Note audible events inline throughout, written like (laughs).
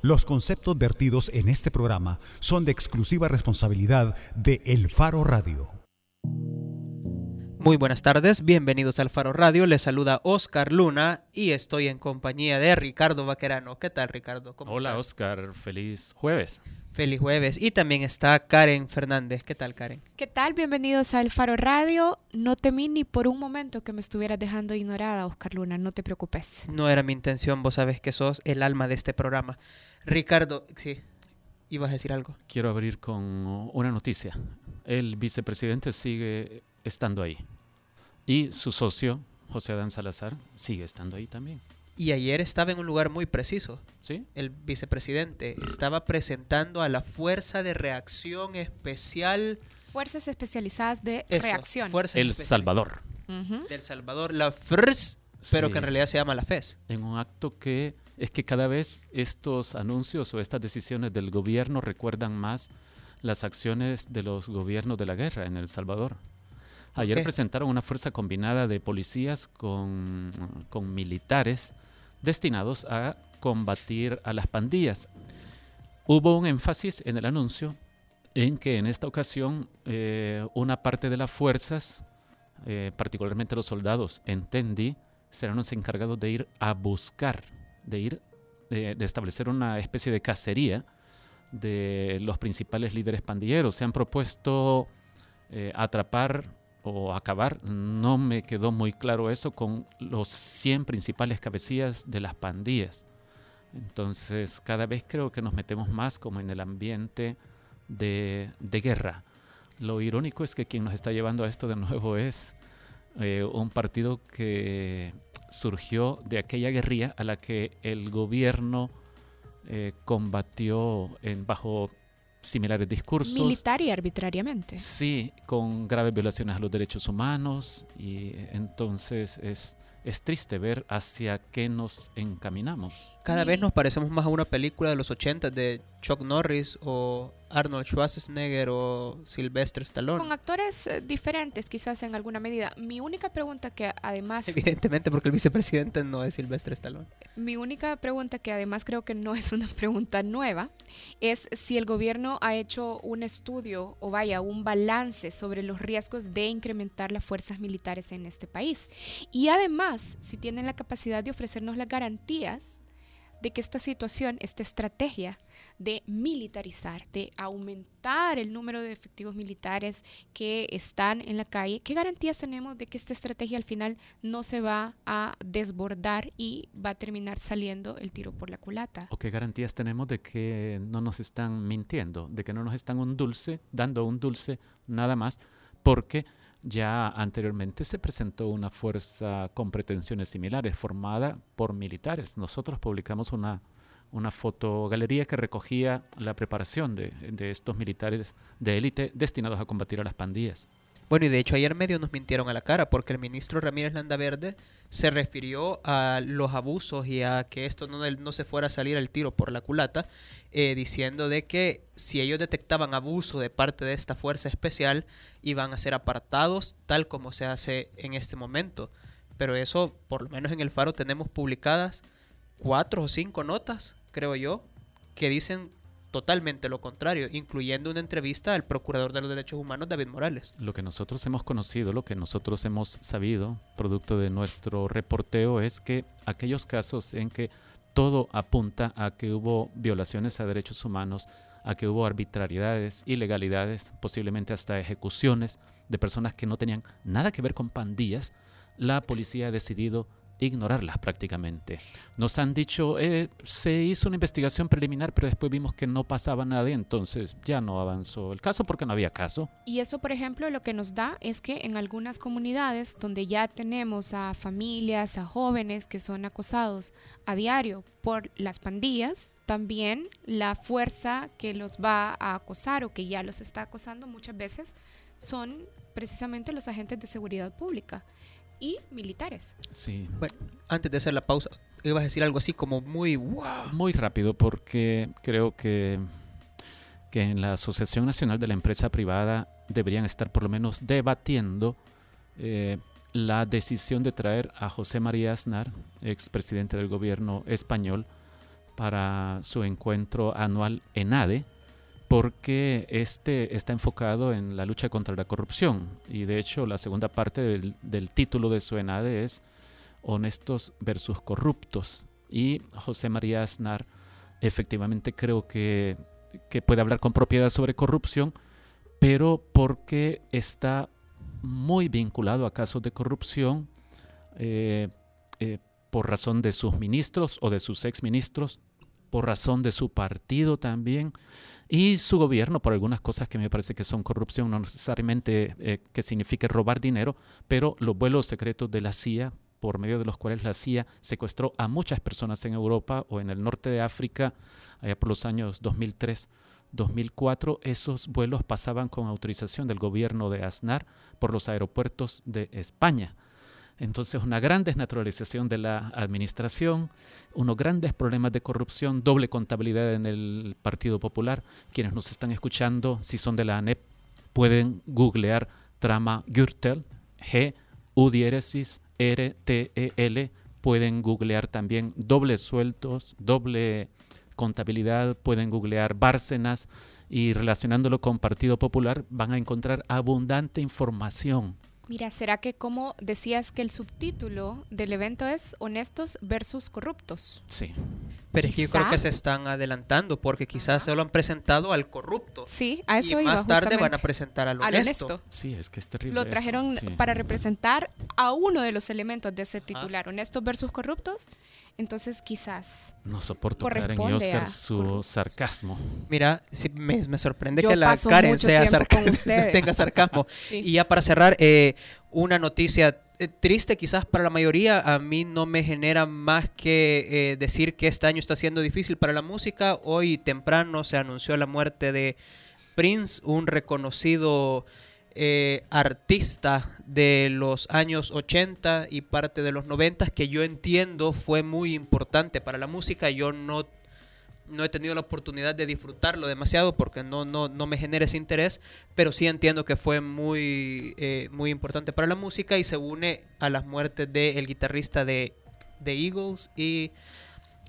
Los conceptos vertidos en este programa son de exclusiva responsabilidad de El Faro Radio. Muy buenas tardes, bienvenidos al Faro Radio. Les saluda Oscar Luna y estoy en compañía de Ricardo Vaquerano. ¿Qué tal, Ricardo? ¿Cómo Hola, Oscar. Feliz jueves. Feliz jueves. Y también está Karen Fernández. ¿Qué tal, Karen? ¿Qué tal? Bienvenidos al Faro Radio. No temí ni por un momento que me estuvieras dejando ignorada, Oscar Luna. No te preocupes. No era mi intención. Vos sabes que sos el alma de este programa. Ricardo, sí. ¿Ibas a decir algo? Quiero abrir con una noticia. El vicepresidente sigue estando ahí. Y su socio, José Adán Salazar, sigue estando ahí también. Y ayer estaba en un lugar muy preciso. ¿Sí? El vicepresidente estaba presentando a la Fuerza de Reacción Especial. Fuerzas Especializadas de Reacción. el Salvador. Del Salvador, la FRS, pero que en realidad se llama la FES. En un acto que es que cada vez estos anuncios o estas decisiones del gobierno recuerdan más las acciones de los gobiernos de la guerra en El Salvador. Ayer presentaron una fuerza combinada de policías con, con, militares destinados a combatir a las pandillas. Hubo un énfasis en el anuncio en que en esta ocasión eh, una parte de las fuerzas, eh, particularmente los soldados, entendí, serán los encargados de ir a buscar, de ir, de establecer una especie de cacería de los principales líderes pandilleros. Se han propuesto eh, atrapar acabar, no me quedó muy claro eso con los 100 principales cabecillas de las pandillas. Entonces, cada vez creo que nos metemos más como en el ambiente de, guerra. Lo irónico es que quien nos está llevando a esto de nuevo es eh, un partido que surgió de aquella guerrilla a la que el gobierno eh, combatió en, bajo similares discursos. Militar y arbitrariamente. Sí, con graves violaciones a los derechos humanos y entonces es, es triste ver hacia qué nos encaminamos. Cada vez nos parecemos más a una película de los 80 de Chuck Norris o Arnold Schwarzenegger o Sylvester Stallone. Con actores eh, diferentes, quizás en alguna medida. Mi única pregunta que además... (laughs) Evidentemente porque el vicepresidente no es Sylvester Stallone. Mi única pregunta que además creo que no es una (laughs) pregunta nueva es si el gobierno ha hecho un estudio o vaya, un balance sobre los riesgos de incrementar las fuerzas militares en este país. Y además, si tienen la capacidad de ofrecernos las garantías de que esta situación, esta estrategia de militarizar, de aumentar el número de efectivos militares que están en la calle, ¿qué garantías tenemos de que esta estrategia al final no se va a desbordar y va a terminar saliendo el tiro por la culata? ¿O qué garantías tenemos de que no nos están mintiendo, de que no nos están un dulce, dando un dulce nada más, porque ya anteriormente se presentó una fuerza con pretensiones similares, formada por militares. Nosotros publicamos una, una fotogalería que recogía la preparación de, de estos militares de élite destinados a combatir a las pandillas. Bueno, y de hecho ayer medio nos mintieron a la cara porque el ministro Ramírez Landaverde se refirió a los abusos y a que esto no, no se fuera a salir al tiro por la culata, eh, diciendo de que si ellos detectaban abuso de parte de esta fuerza especial, iban a ser apartados tal como se hace en este momento. Pero eso, por lo menos en el Faro, tenemos publicadas cuatro o cinco notas, creo yo, que dicen totalmente lo contrario, incluyendo una entrevista al Procurador de los Derechos Humanos, David Morales. Lo que nosotros hemos conocido, lo que nosotros hemos sabido, producto de nuestro reporteo, es que aquellos casos en que todo apunta a que hubo violaciones a derechos humanos, a que hubo arbitrariedades, ilegalidades, posiblemente hasta ejecuciones de personas que no tenían nada que ver con pandillas, la policía ha decidido ignorarlas prácticamente. Nos han dicho, eh, se hizo una investigación preliminar, pero después vimos que no pasaba nada y entonces ya no avanzó el caso porque no había caso. Y eso, por ejemplo, lo que nos da es que en algunas comunidades donde ya tenemos a familias, a jóvenes que son acosados a diario por las pandillas, también la fuerza que los va a acosar o que ya los está acosando muchas veces son precisamente los agentes de seguridad pública y militares. Sí. Bueno, antes de hacer la pausa, ibas a decir algo así como muy Muy rápido, porque creo que, que en la Asociación Nacional de la Empresa Privada deberían estar por lo menos debatiendo eh, la decisión de traer a José María Aznar, expresidente del gobierno español, para su encuentro anual en ADE, porque este está enfocado en la lucha contra la corrupción. Y de hecho, la segunda parte del, título de su ENADE es Honestos versus Corruptos. Y José María Aznar efectivamente creo que, que puede hablar con propiedad sobre corrupción, pero porque está muy vinculado a casos de corrupción eh, eh, por razón de sus ministros o de sus exministros, por razón de su partido también, y su gobierno por algunas cosas que me parece que son corrupción, no necesariamente eh, que signifique robar dinero, pero los vuelos secretos de la CIA por medio de los cuales la CIA secuestró a muchas personas en Europa o en el norte de África, allá por los años 2003. 2004 esos vuelos pasaban con autorización del gobierno de Aznar por los aeropuertos de España. Entonces, una gran desnaturalización de la administración, unos grandes problemas de corrupción, doble contabilidad en el Partido Popular. Quienes nos están escuchando, si son de la ANEP, pueden googlear trama Gürtel, G, U diéresis, R, T, E, L. Pueden googlear también dobles sueltos, doble contabilidad, pueden googlear Bárcenas y relacionándolo con Partido Popular van a encontrar abundante información. Mira, ¿será que como decías que el subtítulo del evento es honestos versus corruptos? Sí. Pero es que yo creo que se están adelantando porque quizás se lo han presentado al corrupto. Sí, a eso y iba más tarde van a presentar al Al honesto. honesto. Sí, es que es terrible. Lo eso, trajeron sí. para representar a uno de los elementos de ese titular, honestos versus corruptos. Entonces, quizás. No soporto Karen y Oscar su corruptos. sarcasmo. Mira, sí, me, me sorprende Yo que la Karen sea tiempo con sarca- (laughs) ustedes. tenga sarcasmo. (laughs) Sí. Y ya para cerrar, eh, una noticia triste quizás para la mayoría, a mí no me genera más que eh, decir que este año está siendo difícil para la música. Hoy temprano se anunció la muerte de Prince, un reconocido eh, artista de los años 80 y parte de los 90 que yo entiendo fue muy importante para la música. Yo no no he tenido la oportunidad de disfrutarlo demasiado porque no, no, no me genera ese interés, pero sí entiendo que fue muy, eh, muy importante para la música y se une a las muertes del guitarrista de, de Eagles y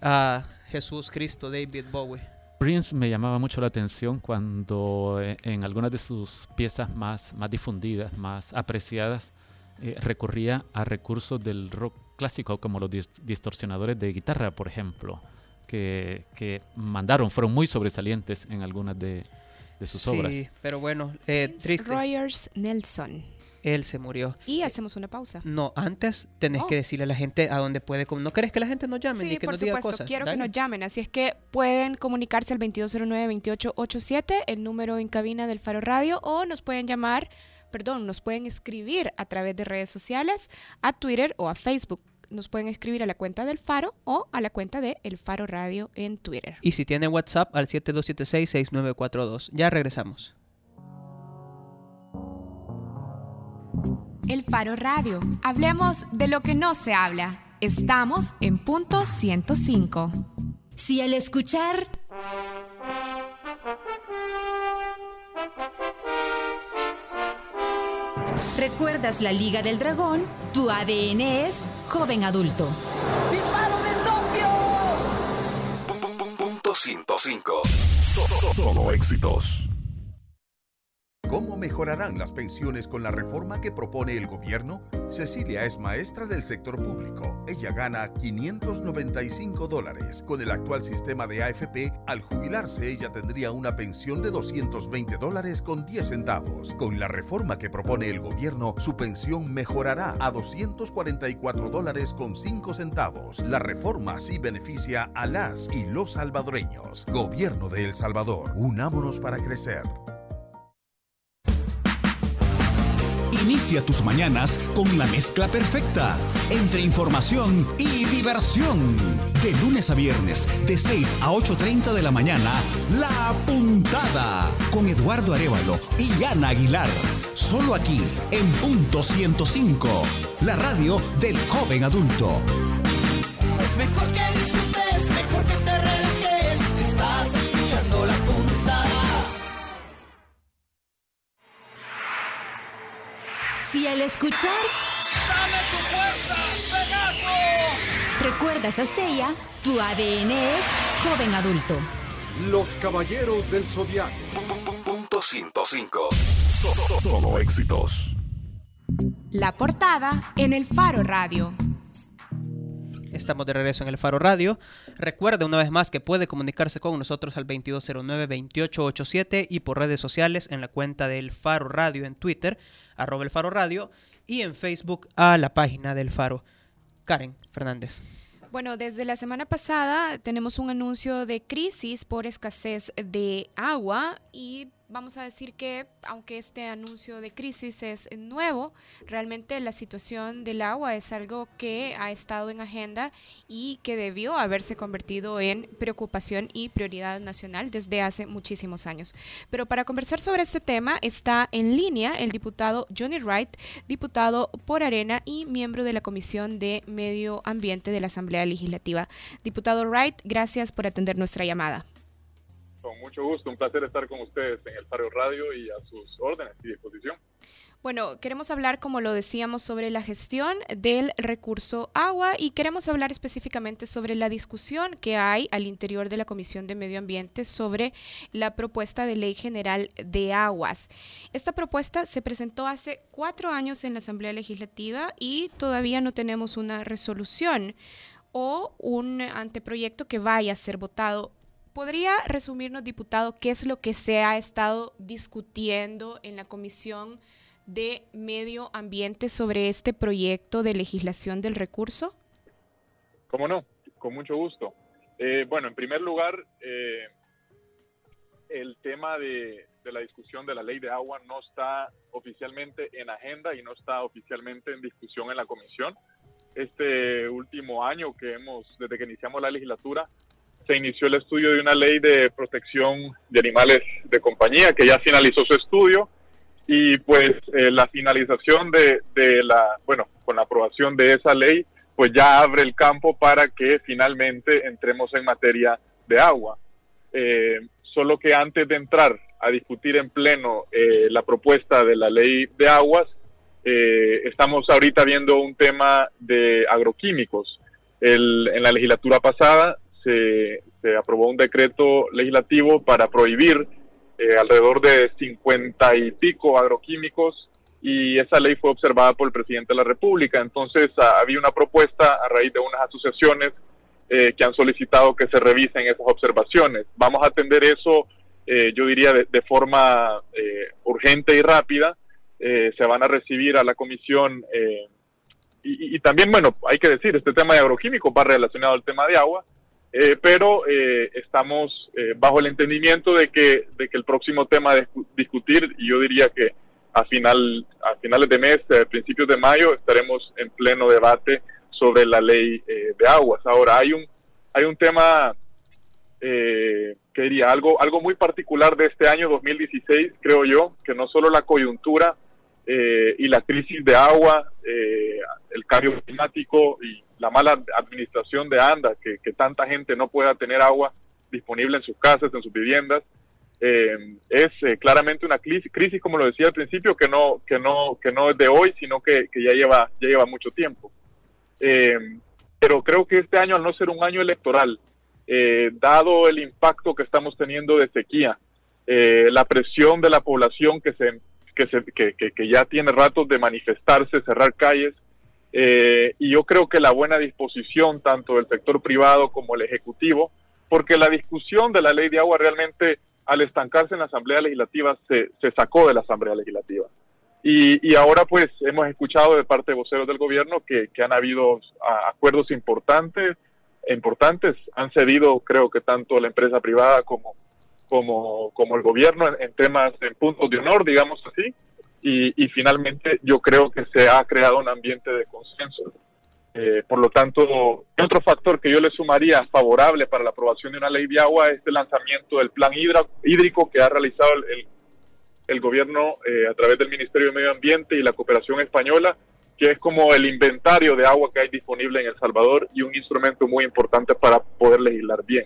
a Jesús Cristo, David Bowie. Prince me llamaba mucho la atención cuando eh, en algunas de sus piezas más, más difundidas, más apreciadas, eh, recurría a recursos del rock clásico como los dis- distorsionadores de guitarra, por ejemplo, que, que mandaron, fueron muy sobresalientes en algunas de, de sus obras. Sí, pero bueno, eh, triste. Rogers Nelson. Él se murió. Y hacemos una pausa. No, antes tenés Oh. que decirle a la gente a dónde puede. ¿No querés que la gente nos llame ni Sí, que por nos diga supuesto. cosas? Quiero que Dale. nos llamen. Así es que pueden comunicarse al 2209-2887, el número en cabina del Faro Radio, o nos pueden llamar, perdón, nos pueden escribir a través de redes sociales, a Twitter o a Facebook. Nos pueden escribir a la cuenta del Faro o a la cuenta de El Faro Radio en Twitter. Y si tiene WhatsApp al 7276-6942. Ya regresamos. El Faro Radio. Hablemos de lo que no se habla. Estamos en punto 105. Si al escuchar recuerdas la Liga del Dragón, tu ADN es joven adulto. Punto 105. So- so- Solo éxitos. ¿Cómo mejorarán las pensiones con la reforma que propone el gobierno? Cecilia es maestra del sector público. Ella gana 595 dólares. Con el actual sistema de AFP, al jubilarse ella tendría una pensión de 220 dólares con 10 centavos. Con la reforma que propone el gobierno, su pensión mejorará a 244 dólares con 5 centavos. La reforma sí beneficia a las y los salvadoreños. Gobierno de El Salvador, unámonos para crecer. Inicia tus mañanas con la mezcla perfecta entre información y diversión. De lunes a viernes, de 6 a 8.30 de la mañana, La Puntada con Eduardo Arevalo y Ana Aguilar. Solo aquí, en punto 105, la radio del joven adulto. Es mejor que disfrutes, mejor que te relajes. Estás escuchando la puntada. Si al escuchar recuerdas a Seiya, tu ADN es joven adulto. Los Caballeros del Zodiaco. Punto 105. Solo éxitos. La portada en el Faro Radio. Estamos de regreso en el Faro Radio. Recuerde una vez más que puede comunicarse con nosotros al 2209-2887 y por redes sociales en la cuenta del Faro Radio en Twitter, arroba el Faro Radio, y en Facebook a la página del Faro. Karen Fernández. Bueno, desde la semana pasada tenemos un anuncio de crisis por escasez de agua y vamos a decir que aunque este anuncio de crisis es nuevo, realmente la situación del agua es algo que ha estado en agenda y que debió haberse convertido en preocupación y prioridad nacional desde hace muchísimos años. Pero para conversar sobre este tema está en línea el diputado Johnny Wright, diputado por Arena y miembro de la Comisión de Medio Ambiente de la Asamblea Legislativa. Diputado Wright, gracias por atender nuestra llamada. Con mucho gusto, un placer estar con ustedes en el Faro Radio y a sus órdenes y disposición. Bueno, queremos hablar, como lo decíamos, sobre la gestión del recurso agua y queremos hablar específicamente sobre la discusión que hay al interior de la Comisión de Medio Ambiente sobre la propuesta de ley general de aguas. Esta propuesta se presentó hace cuatro años en la Asamblea Legislativa y todavía no tenemos una resolución o un anteproyecto que vaya a ser votado ¿Podría resumirnos, diputado, qué es lo que se ha estado discutiendo en la Comisión de Medio Ambiente sobre este proyecto de legislación del recurso? ¿Cómo no? Con mucho gusto. Eh, bueno, en primer lugar, eh, el tema de, de, la discusión de la ley de agua no está oficialmente en agenda y no está oficialmente en discusión en la comisión. Este último año que hemos, desde que iniciamos la legislatura, se inició el estudio de una ley de protección de animales de compañía que ya finalizó su estudio y pues eh, la finalización de, de, la, bueno, con la aprobación de esa ley, pues ya abre el campo para que finalmente entremos en materia de agua. Eh, solo que antes de entrar a discutir en pleno eh, la propuesta de la ley de aguas, eh, estamos ahorita viendo un tema de agroquímicos. El, en la legislatura pasada se, se aprobó un decreto legislativo para prohibir eh, alrededor de 50 y pico agroquímicos y esa ley fue observada por el presidente de la República. Entonces ah, había una propuesta a raíz de unas asociaciones eh, que han solicitado que se revisen esas observaciones. Vamos a atender eso, eh, yo diría, de, de forma eh, urgente y rápida. Se van a recibir a la comisión y, y, también, bueno, hay que decir, este tema de agroquímicos va relacionado al tema de agua eh, pero eh, estamos eh, bajo el entendimiento de que, de que el próximo tema de discutir, y yo diría que a, final, a finales de mes, a principios de mayo, estaremos en pleno debate sobre la ley de aguas. Ahora, hay un, hay un tema, que diría, algo, algo muy particular de este año 2016, creo yo, que no solo la coyuntura y la crisis de agua, el cambio climático y la mala administración de ANDA, que, que, tanta gente no pueda tener agua disponible en sus casas, en sus viviendas, eh, es eh, claramente una crisis, crisis, como lo decía al principio, que no, que no, que no es de hoy, sino que, que ya, lleva, ya lleva mucho tiempo. Eh, pero creo que este año, al no ser un año electoral, eh, dado el impacto que estamos teniendo de sequía, la presión de la población que, se, que, se, que, que ya tiene ratos de manifestarse, cerrar calles, eh, y yo creo que la buena disposición tanto del sector privado como el ejecutivo, porque la discusión de la ley de agua realmente al estancarse en la Asamblea Legislativa se, se sacó de la Asamblea Legislativa. Y, y, ahora pues hemos escuchado de parte de voceros del gobierno que, que han habido acuerdos importantes, importantes, han cedido creo que tanto la empresa privada como, como, como el gobierno en, en temas, en puntos de honor, digamos así, y, y, finalmente yo creo que se ha creado un ambiente de consenso. Eh, por lo tanto, otro factor que yo le sumaría favorable para la aprobación de una ley de agua es el lanzamiento del plan hídrico que ha realizado el, el gobierno eh, a través del Ministerio de Medio Ambiente y la cooperación española, que es como el inventario de agua que hay disponible en El Salvador y un instrumento muy importante para poder legislar bien.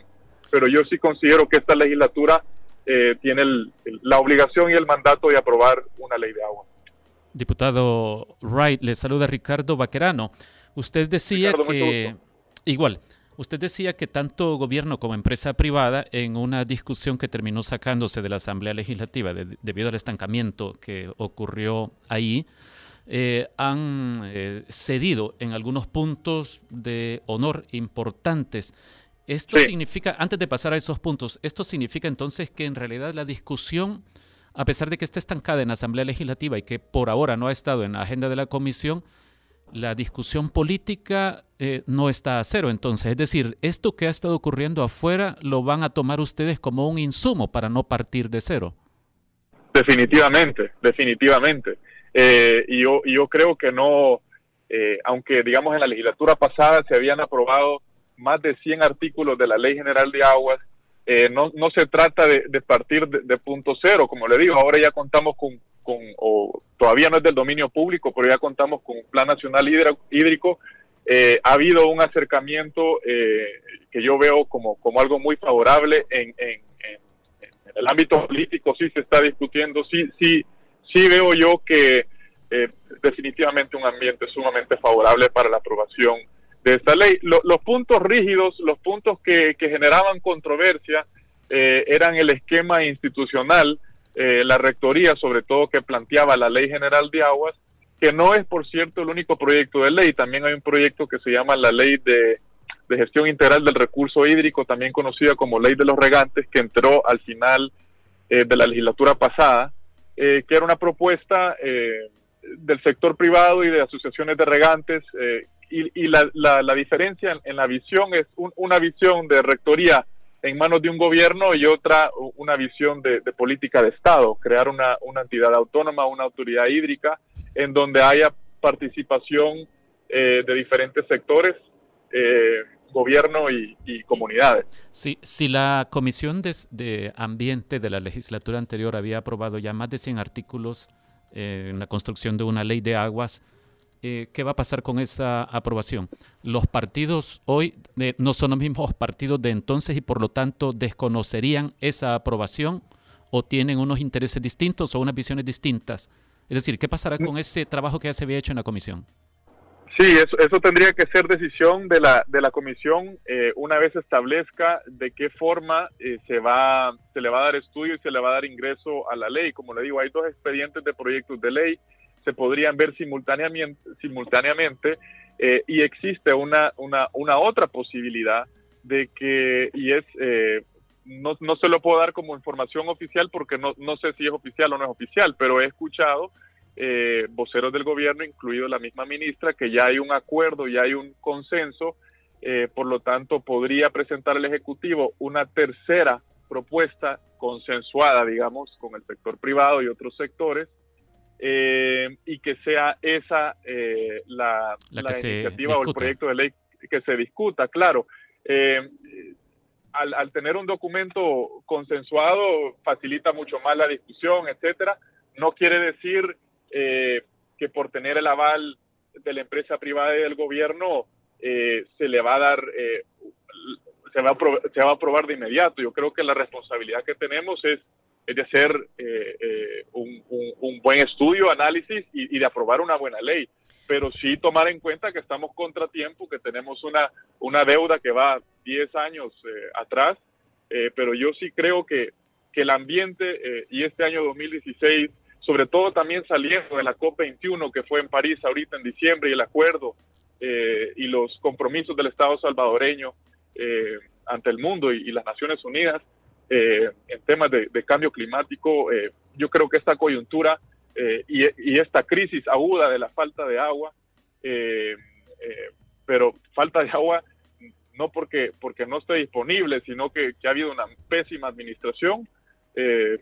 Pero yo sí considero que esta legislatura eh, tiene el, la obligación y el mandato de aprobar una ley de agua. Diputado Wright, le saluda Ricardo Vaquerano. Usted decía Ricardo, que, igual, Usted decía que tanto gobierno como empresa privada, en una discusión que terminó sacándose de la Asamblea Legislativa debido al estancamiento que ocurrió ahí, eh, han eh, cedido en algunos puntos de honor importantes. Esto significa, antes de pasar a esos puntos, esto significa entonces que en realidad la discusión, a pesar de que esté estancada en la Asamblea Legislativa y que por ahora no ha estado en la agenda de la Comisión, la discusión política eh, no está a cero. Entonces, es decir, esto que ha estado ocurriendo afuera lo van a tomar ustedes como un insumo para no partir de cero. Definitivamente, definitivamente. Eh, y yo, yo creo que no, eh, aunque digamos en la legislatura pasada se habían aprobado más de 100 artículos de la Ley General de Aguas, no, no se trata de, partir de, punto cero, como le digo, ahora ya contamos con, con, o todavía no es del dominio público, pero ya contamos con un plan nacional hídrico. Eh, ha habido un acercamiento eh, que yo veo como, como algo muy favorable en, en, el ámbito político, sí se está discutiendo, sí, sí, sí veo yo que eh, definitivamente un ambiente sumamente favorable para la aprobación de esta ley. los puntos rígidos, los puntos que, que generaban controversia eran el esquema institucional, eh, la rectoría, sobre todo que planteaba la Ley General de Aguas, que no es, por cierto, el único proyecto de ley. También hay un proyecto que se llama la Ley de, Gestión Integral del Recurso Hídrico, también conocida como Ley de los Regantes, que entró al final eh, de la legislatura pasada, eh, que era una propuesta del sector privado y de asociaciones de regantes. Y, la, la, diferencia en, la visión es una visión de rectoría en manos de un gobierno y otra una visión de, política de Estado, crear una, entidad autónoma, una autoridad hídrica, en donde haya participación eh, de diferentes sectores, eh, gobierno y, comunidades. Sí, si la Comisión de, Ambiente de la legislatura anterior había aprobado ya más de 100 artículos eh, en la construcción de una ley de aguas, eh, ¿qué va a pasar con esa aprobación? Los partidos hoy eh, no son los mismos partidos de entonces y por lo tanto desconocerían esa aprobación o tienen unos intereses distintos o unas visiones distintas. Es decir, ¿qué pasará con ese trabajo que ya se había hecho en la comisión? Sí, eso, eso tendría que ser decisión de la, de la comisión eh, una vez establezca de qué forma se, va, se le va a dar estudio y se le va a dar ingreso a la ley. Como le digo, hay dos expedientes de proyectos de ley se podrían ver simultáneamente, simultáneamente eh, y existe una, una, una, otra posibilidad de que, y es, eh, no, no se lo puedo dar como información oficial porque no, no sé si es oficial o no es oficial, pero he escuchado eh, voceros del gobierno, incluido la misma ministra, que ya hay un acuerdo, ya hay un consenso, por lo tanto podría presentar el Ejecutivo una tercera propuesta consensuada, digamos, con el sector privado y otros sectores, eh, y que sea esa eh, la, iniciativa o el proyecto de ley que se discuta, claro. Eh, al, tener un documento consensuado facilita mucho más la discusión, etcétera. No quiere decir que por tener el aval de la empresa privada y del gobierno se le va a dar se va a, se va a aprobar de inmediato. Yo creo que la responsabilidad que tenemos es es de hacer eh, eh, un, buen estudio, análisis y, de aprobar una buena ley. Pero sí tomar en cuenta que estamos contratiempo, que tenemos una, una deuda que va 10 años eh, atrás, pero yo sí creo que, que el ambiente y este año 2016, sobre todo también saliendo de la COP21 que fue en París ahorita en diciembre y el acuerdo y los compromisos del Estado salvadoreño ante el mundo y las Naciones Unidas, eh, en temas de, cambio climático, eh, yo creo que esta coyuntura eh, y, esta crisis aguda de la falta de agua, pero falta de agua no porque, porque no esté disponible, sino que, que ha habido una pésima administración,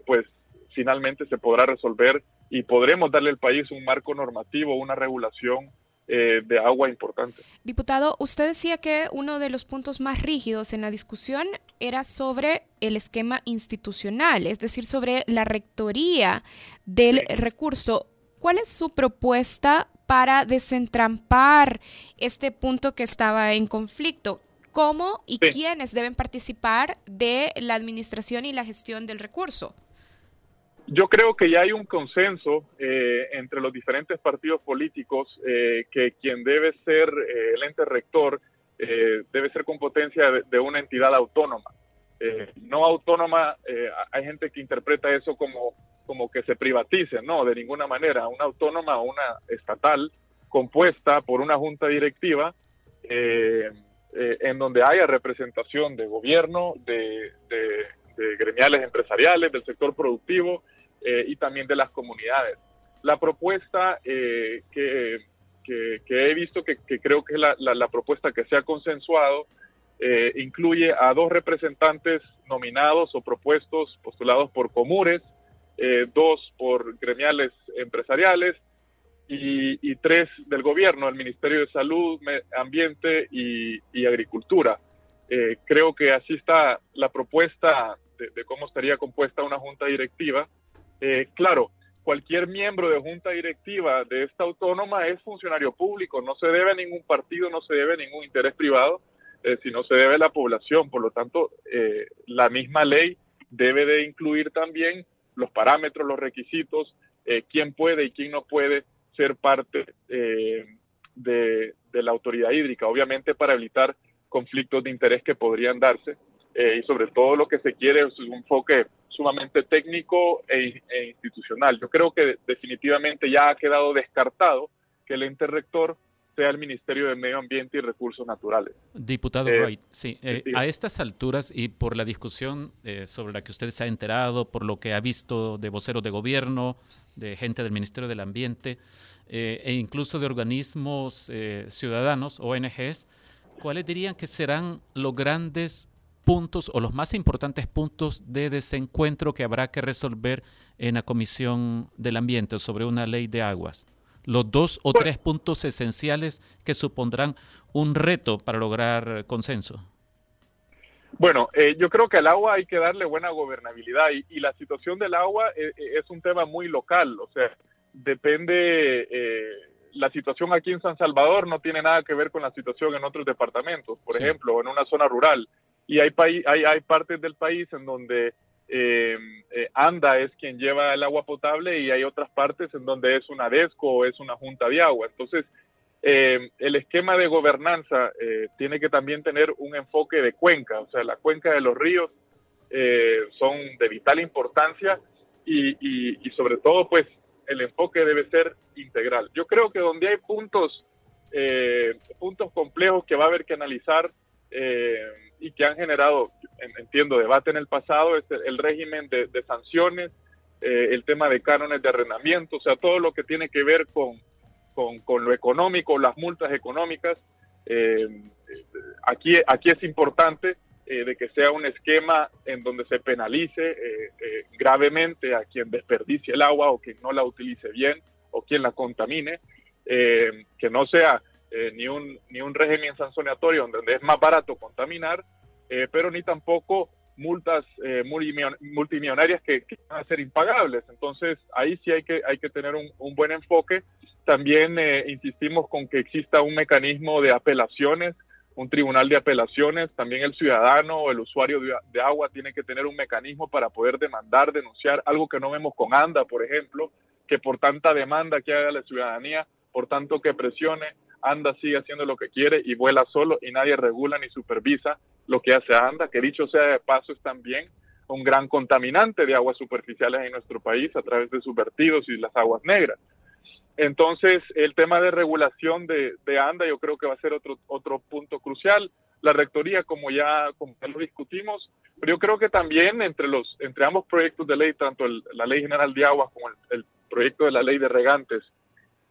pues finalmente se podrá resolver y podremos darle al país un marco normativo, una regulación eh, de agua importante. Diputado, usted decía que uno de los puntos más rígidos en la discusión era sobre el esquema institucional, es decir, sobre la rectoría del recurso. ¿Cuál es su propuesta para desentrampar este punto que estaba en conflicto? ¿Cómo y quiénes deben participar de la administración y la gestión del recurso? Yo creo que ya hay un consenso eh, entre los diferentes partidos políticos eh, que quien debe ser eh, el ente rector eh, debe ser competencia de, una entidad autónoma. Eh, no autónoma, hay gente que interpreta eso como, como que se privatice, no, de ninguna manera. Una autónoma o una estatal compuesta por una junta directiva en donde haya representación de gobierno, de, gremiales empresariales, del sector productivo y también de las comunidades. La propuesta que que, he visto que, creo que es la, propuesta que se ha consensuado eh, incluye a dos representantes nominados o propuestos, postulados por Comures, eh, dos por gremiales empresariales y, tres del gobierno, el Ministerio de Salud, Ambiente y, Agricultura. Eh, creo que así está la propuesta de, de, cómo estaría compuesta una junta directiva. Claro, cualquier miembro de junta directiva de esta autónoma es funcionario público, no se debe a ningún partido, no se debe a ningún interés privado, eh, sino se debe a la población. Por lo tanto, eh, la misma ley debe de incluir también los parámetros, los requisitos, eh, quién puede y quién no puede ser parte de, de, la autoridad hídrica, obviamente para evitar conflictos de interés que podrían darse y sobre todo lo que se quiere es un enfoque sumamente técnico e, e, institucional. Yo creo que definitivamente ya ha quedado descartado que el ente rector sea el Ministerio de Medio Ambiente y Recursos Naturales. Diputado eh, Wright, sí, eh, a estas alturas y por la discusión eh, sobre la que usted se ha enterado, por lo que ha visto de voceros de gobierno, de gente del Ministerio del Ambiente e incluso de organismos ciudadanos, ONGs, ¿cuáles dirían que serán los grandes puntos o los más importantes puntos de desencuentro que habrá que resolver en la Comisión del Ambiente sobre una ley de aguas? Los dos o tres puntos esenciales que supondrán un reto para lograr consenso. Bueno, eh, yo creo que al agua hay que darle buena gobernabilidad y, la situación del agua eh, eh, es, un tema muy local, o sea, depende, la situación aquí en San Salvador no tiene nada que ver con la situación en otros departamentos, por ejemplo, en una zona rural y hay, hay, hay partes del país en donde eh, eh, ANDA es quien lleva el agua potable y hay otras partes en donde es una DESCO o es una junta de agua. Entonces, eh, el esquema de gobernanza tiene que también tener un enfoque de cuenca, o sea, la cuenca de los ríos son de vital importancia y, y, sobre todo, pues, el enfoque debe ser integral. Yo creo que donde hay puntos, puntos complejos que va a haber que analizar, eh, y que han generado, entiendo, debate en el pasado, es el régimen de, sanciones, eh, el tema de cánones de arrendamiento, o sea, todo lo que tiene que ver con, con, lo económico, las multas económicas. Eh, aquí, aquí es importante eh, de que sea un esquema en donde se penalice gravemente a quien desperdicie el agua o quien no la utilice bien o quien la contamine, que no sea eh, ni, un, ni un régimen sancionatorio donde es más barato contaminar, eh, pero ni tampoco multas eh, multimillonarias que, van a ser impagables. Entonces, ahí sí hay que, hay que tener un, buen enfoque. También insistimos con que exista un mecanismo de apelaciones, un tribunal de apelaciones. También el ciudadano o el usuario de, de agua tiene que tener un mecanismo para poder demandar, denunciar, algo que no vemos con ANDA, por ejemplo, que por tanta demanda que haga la ciudadanía, por tanto que presione, ANDA sigue haciendo lo que quiere y vuela solo y nadie regula ni supervisa lo que hace ANDA, que dicho sea de paso es también un gran contaminante de aguas superficiales en nuestro país a través de sus vertidos y las aguas negras. Entonces, el tema de regulación de, ANDA yo creo que va a ser otro, otro punto crucial. La rectoría, como ya, como lo discutimos, pero yo creo que también entre, los, entre ambos proyectos de ley, tanto la Ley General de Aguas como el proyecto de la Ley de Regantes,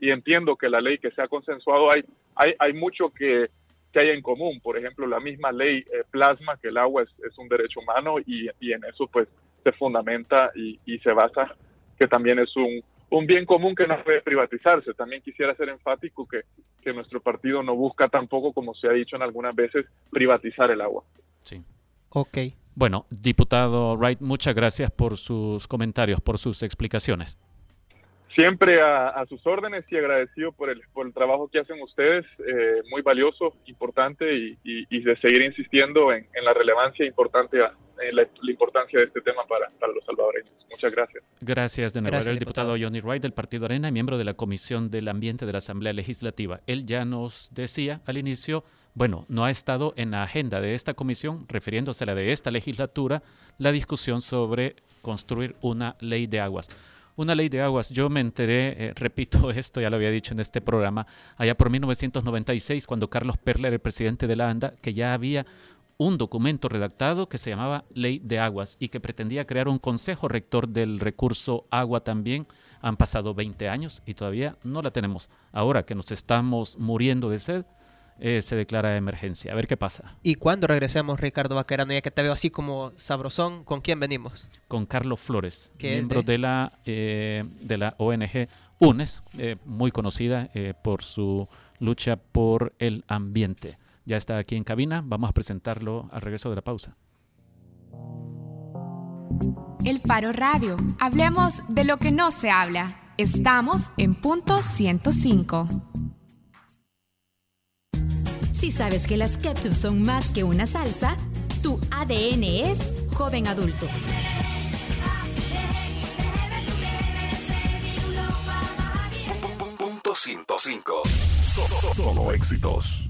y entiendo que la ley que se ha consensuado hay, hay, hay mucho que, que hay en común. Por ejemplo, la misma ley eh, plasma que el agua es, un derecho humano y, y, en eso pues se fundamenta y, y, se basa que también es un, un bien común que no puede privatizarse. También quisiera ser enfático que, que nuestro partido no busca tampoco, como se ha dicho en algunas veces, privatizar el agua. Sí. Ok. Bueno, diputado Wright, muchas gracias por sus comentarios, por sus explicaciones siempre a, sus órdenes y agradecido por el, por el trabajo que hacen ustedes, eh, muy valioso, importante y, de seguir insistiendo en, la relevancia importante, en la, importancia de este tema para, los salvadoreños. Muchas gracias. Gracias de nuevo. el diputado, Johnny Wright del Partido Arena y miembro de la Comisión del Ambiente de la Asamblea Legislativa. Él ya nos decía al inicio Bueno, no ha estado en la agenda de esta comisión, refiriéndose a la de esta legislatura, la discusión sobre construir una ley de aguas. Una ley de aguas, yo me enteré, eh, (laughs) repito esto, ya lo había dicho en este programa, allá por 1996, cuando Carlos Perler, era el presidente de la ANDA, que ya había un documento redactado que se llamaba Ley de Aguas y que pretendía crear un consejo rector del recurso agua también. Han pasado 20 años y todavía no la tenemos. Ahora que nos estamos muriendo de sed, eh, se declara emergencia. A ver qué pasa. Y cuando regresemos, Ricardo Vaquerano, ya que te veo así como sabrosón, ¿con quién venimos? Con Carlos Flores, miembro de... la, eh, de la ONG UNES, eh, muy conocida por su lucha por el ambiente. Ya está aquí en cabina, vamos a presentarlo al regreso de la pausa. El Faro Radio. Hablemos de lo que no se habla. Estamos en punto 105. Si sabes que las ketchup son más que una salsa, tu ADN es joven adulto. Punto 105. Solo éxitos.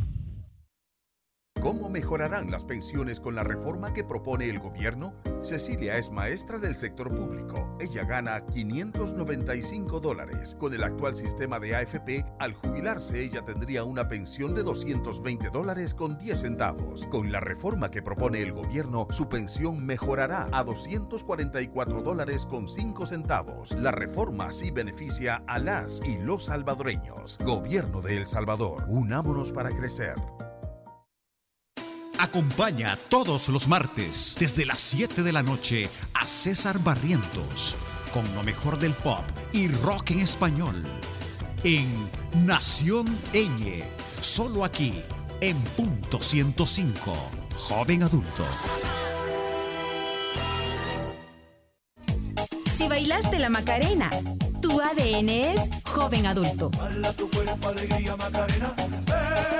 ¿Cómo mejorarán las pensiones con la reforma que propone el gobierno? Cecilia es maestra del sector público. Ella gana 595 dólares. Con el actual sistema de AFP, al jubilarse ella tendría una pensión de 220 dólares con 10 centavos. Con la reforma que propone el gobierno, su pensión mejorará a 244 dólares con 5 centavos. La reforma sí beneficia a las y los salvadoreños. Gobierno de El Salvador, unámonos para crecer. Acompaña todos los martes desde las 7 de la noche a César Barrientos con lo mejor del pop y rock en español en Nación Eñe, solo aquí en punto 105, joven adulto. Si bailaste la Macarena, tu ADN es joven adulto. Macarena.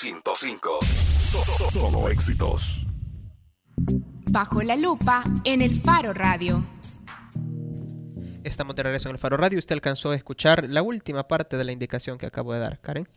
105. Solo éxitos. Bajo la lupa en el Faro Radio. Estamos de regreso en el Faro Radio. Usted alcanzó a escuchar la última parte de la indicación que acabo de dar, Karen.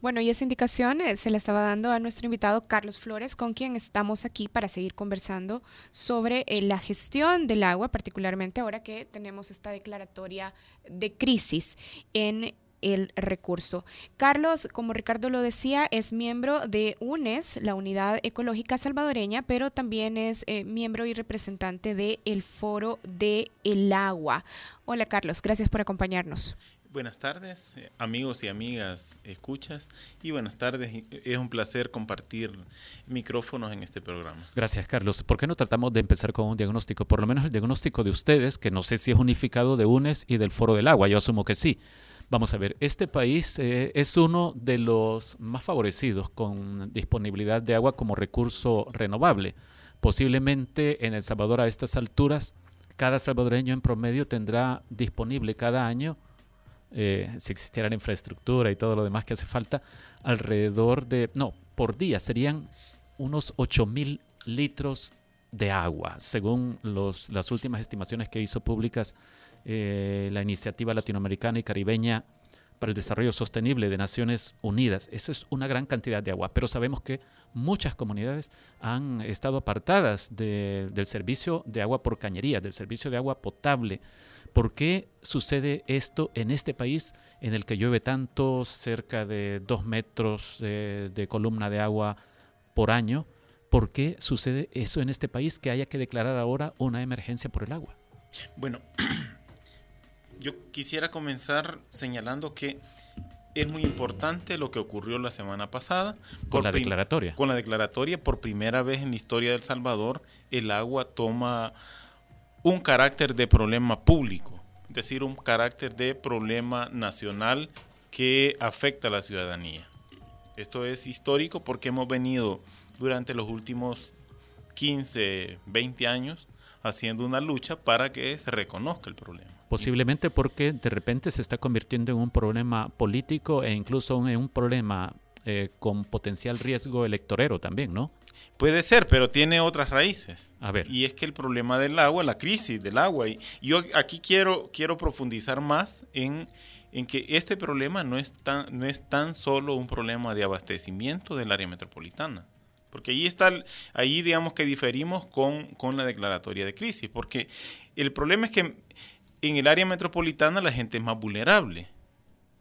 Bueno, y esa indicación eh, se la estaba dando a nuestro invitado Carlos Flores, con quien estamos aquí para seguir conversando sobre eh, la gestión del agua, particularmente ahora que tenemos esta declaratoria de crisis en el recurso. Carlos, como Ricardo lo decía, es miembro de UNES, la Unidad Ecológica Salvadoreña, pero también es eh, miembro y representante del el Foro de el Agua. Hola Carlos, gracias por acompañarnos. Buenas tardes, eh, amigos y amigas escuchas, y buenas tardes. Es un placer compartir micrófonos en este programa. Gracias, Carlos. ¿Por qué no tratamos de empezar con un diagnóstico? Por lo menos el diagnóstico de ustedes, que no sé si es unificado de UNES y del Foro del Agua, yo asumo que sí. Vamos a ver, este país eh, es uno de los más favorecidos con disponibilidad de agua como recurso renovable. Posiblemente en El Salvador a estas alturas, cada salvadoreño en promedio tendrá disponible cada año, eh, si existiera la infraestructura y todo lo demás que hace falta, alrededor de, no, por día serían unos 8 mil litros de agua, según los, las últimas estimaciones que hizo públicas eh, la iniciativa latinoamericana y caribeña para el desarrollo sostenible de Naciones Unidas. Eso es una gran cantidad de agua, pero sabemos que muchas comunidades han estado apartadas del servicio de agua por cañería, del servicio de agua potable. ¿Por qué sucede esto en este país en el que llueve tanto, cerca de dos metros de columna de agua por año? ¿Por qué sucede eso en este país que haya que declarar ahora una emergencia por el agua? Bueno, (clears throat) yo quisiera comenzar señalando que es muy importante lo que ocurrió la semana pasada. Con la declaratoria. Con la declaratoria, por primera vez en la historia de El Salvador, el agua toma un carácter de problema público, es decir, un carácter de problema nacional que afecta a la ciudadanía. Esto es histórico porque hemos venido durante los últimos 15, 20 años haciendo una lucha para que se reconozca el problema. Posiblemente porque de repente se está convirtiendo en un problema político e incluso en un problema eh, con potencial riesgo electorero también, ¿no? Puede ser, pero tiene otras raíces. A ver. Y es que el problema del agua, la crisis del agua, y yo aquí quiero, quiero profundizar más en en que este problema no es tan, no es tan solo un problema de abastecimiento del área metropolitana. Porque ahí está, ahí digamos que diferimos con, con la declaratoria de crisis. Porque el problema es que en el área metropolitana la gente es más vulnerable.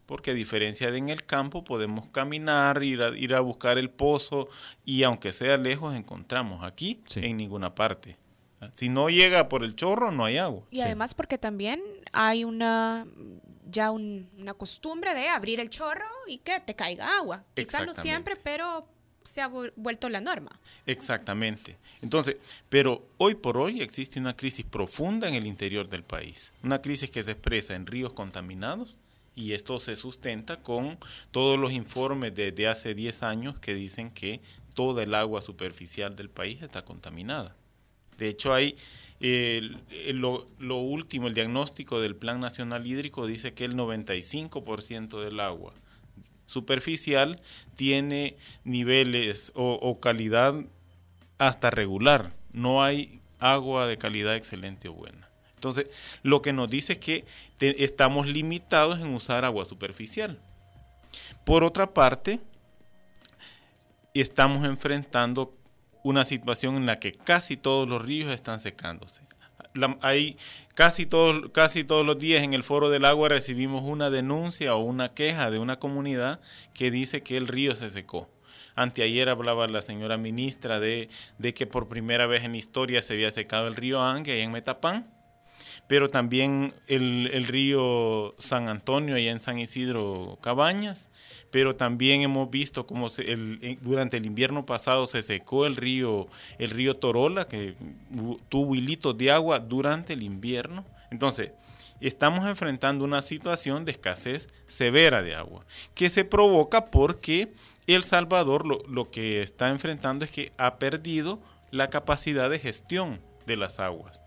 Porque a diferencia de en el campo podemos caminar, ir a, ir a buscar el pozo y aunque sea lejos encontramos. Aquí en ninguna parte. Si no llega por el chorro, no hay agua. Y además porque también hay una ya una costumbre de abrir el chorro y que te caiga agua. Quizás no siempre, pero se ha vuelto la norma. Exactamente. Entonces, pero hoy por hoy existe una crisis profunda en el interior del país. Una crisis que se expresa en ríos contaminados y esto se sustenta con todos los informes desde hace 10 años que dicen que toda el agua superficial del país está contaminada. De hecho, hay lo, lo, último, el diagnóstico del Plan Nacional Hídrico dice que el 95% del agua superficial tiene niveles o, calidad hasta regular. No hay agua de calidad excelente o buena. Entonces, lo que nos dice es que estamos limitados en usar agua superficial. Por otra parte, estamos enfrentando una situación en la que casi todos los ríos están secándose. Hay casi todos, casi todos los días en el foro del agua recibimos una denuncia o una queja de una comunidad que dice que el río se secó. Anteayer hablaba la señora ministra de, de que por primera vez en la historia se había secado el río Angue en Metapán pero también el, río San Antonio allá en San Isidro Cabañas, pero también hemos visto cómo durante el invierno pasado se secó el río, el río Torola, que tuvo hilitos de agua durante el invierno. Entonces, estamos enfrentando una situación de escasez severa de agua, que se provoca porque El Salvador lo, lo que está enfrentando es que ha perdido la capacidad de gestión de las aguas.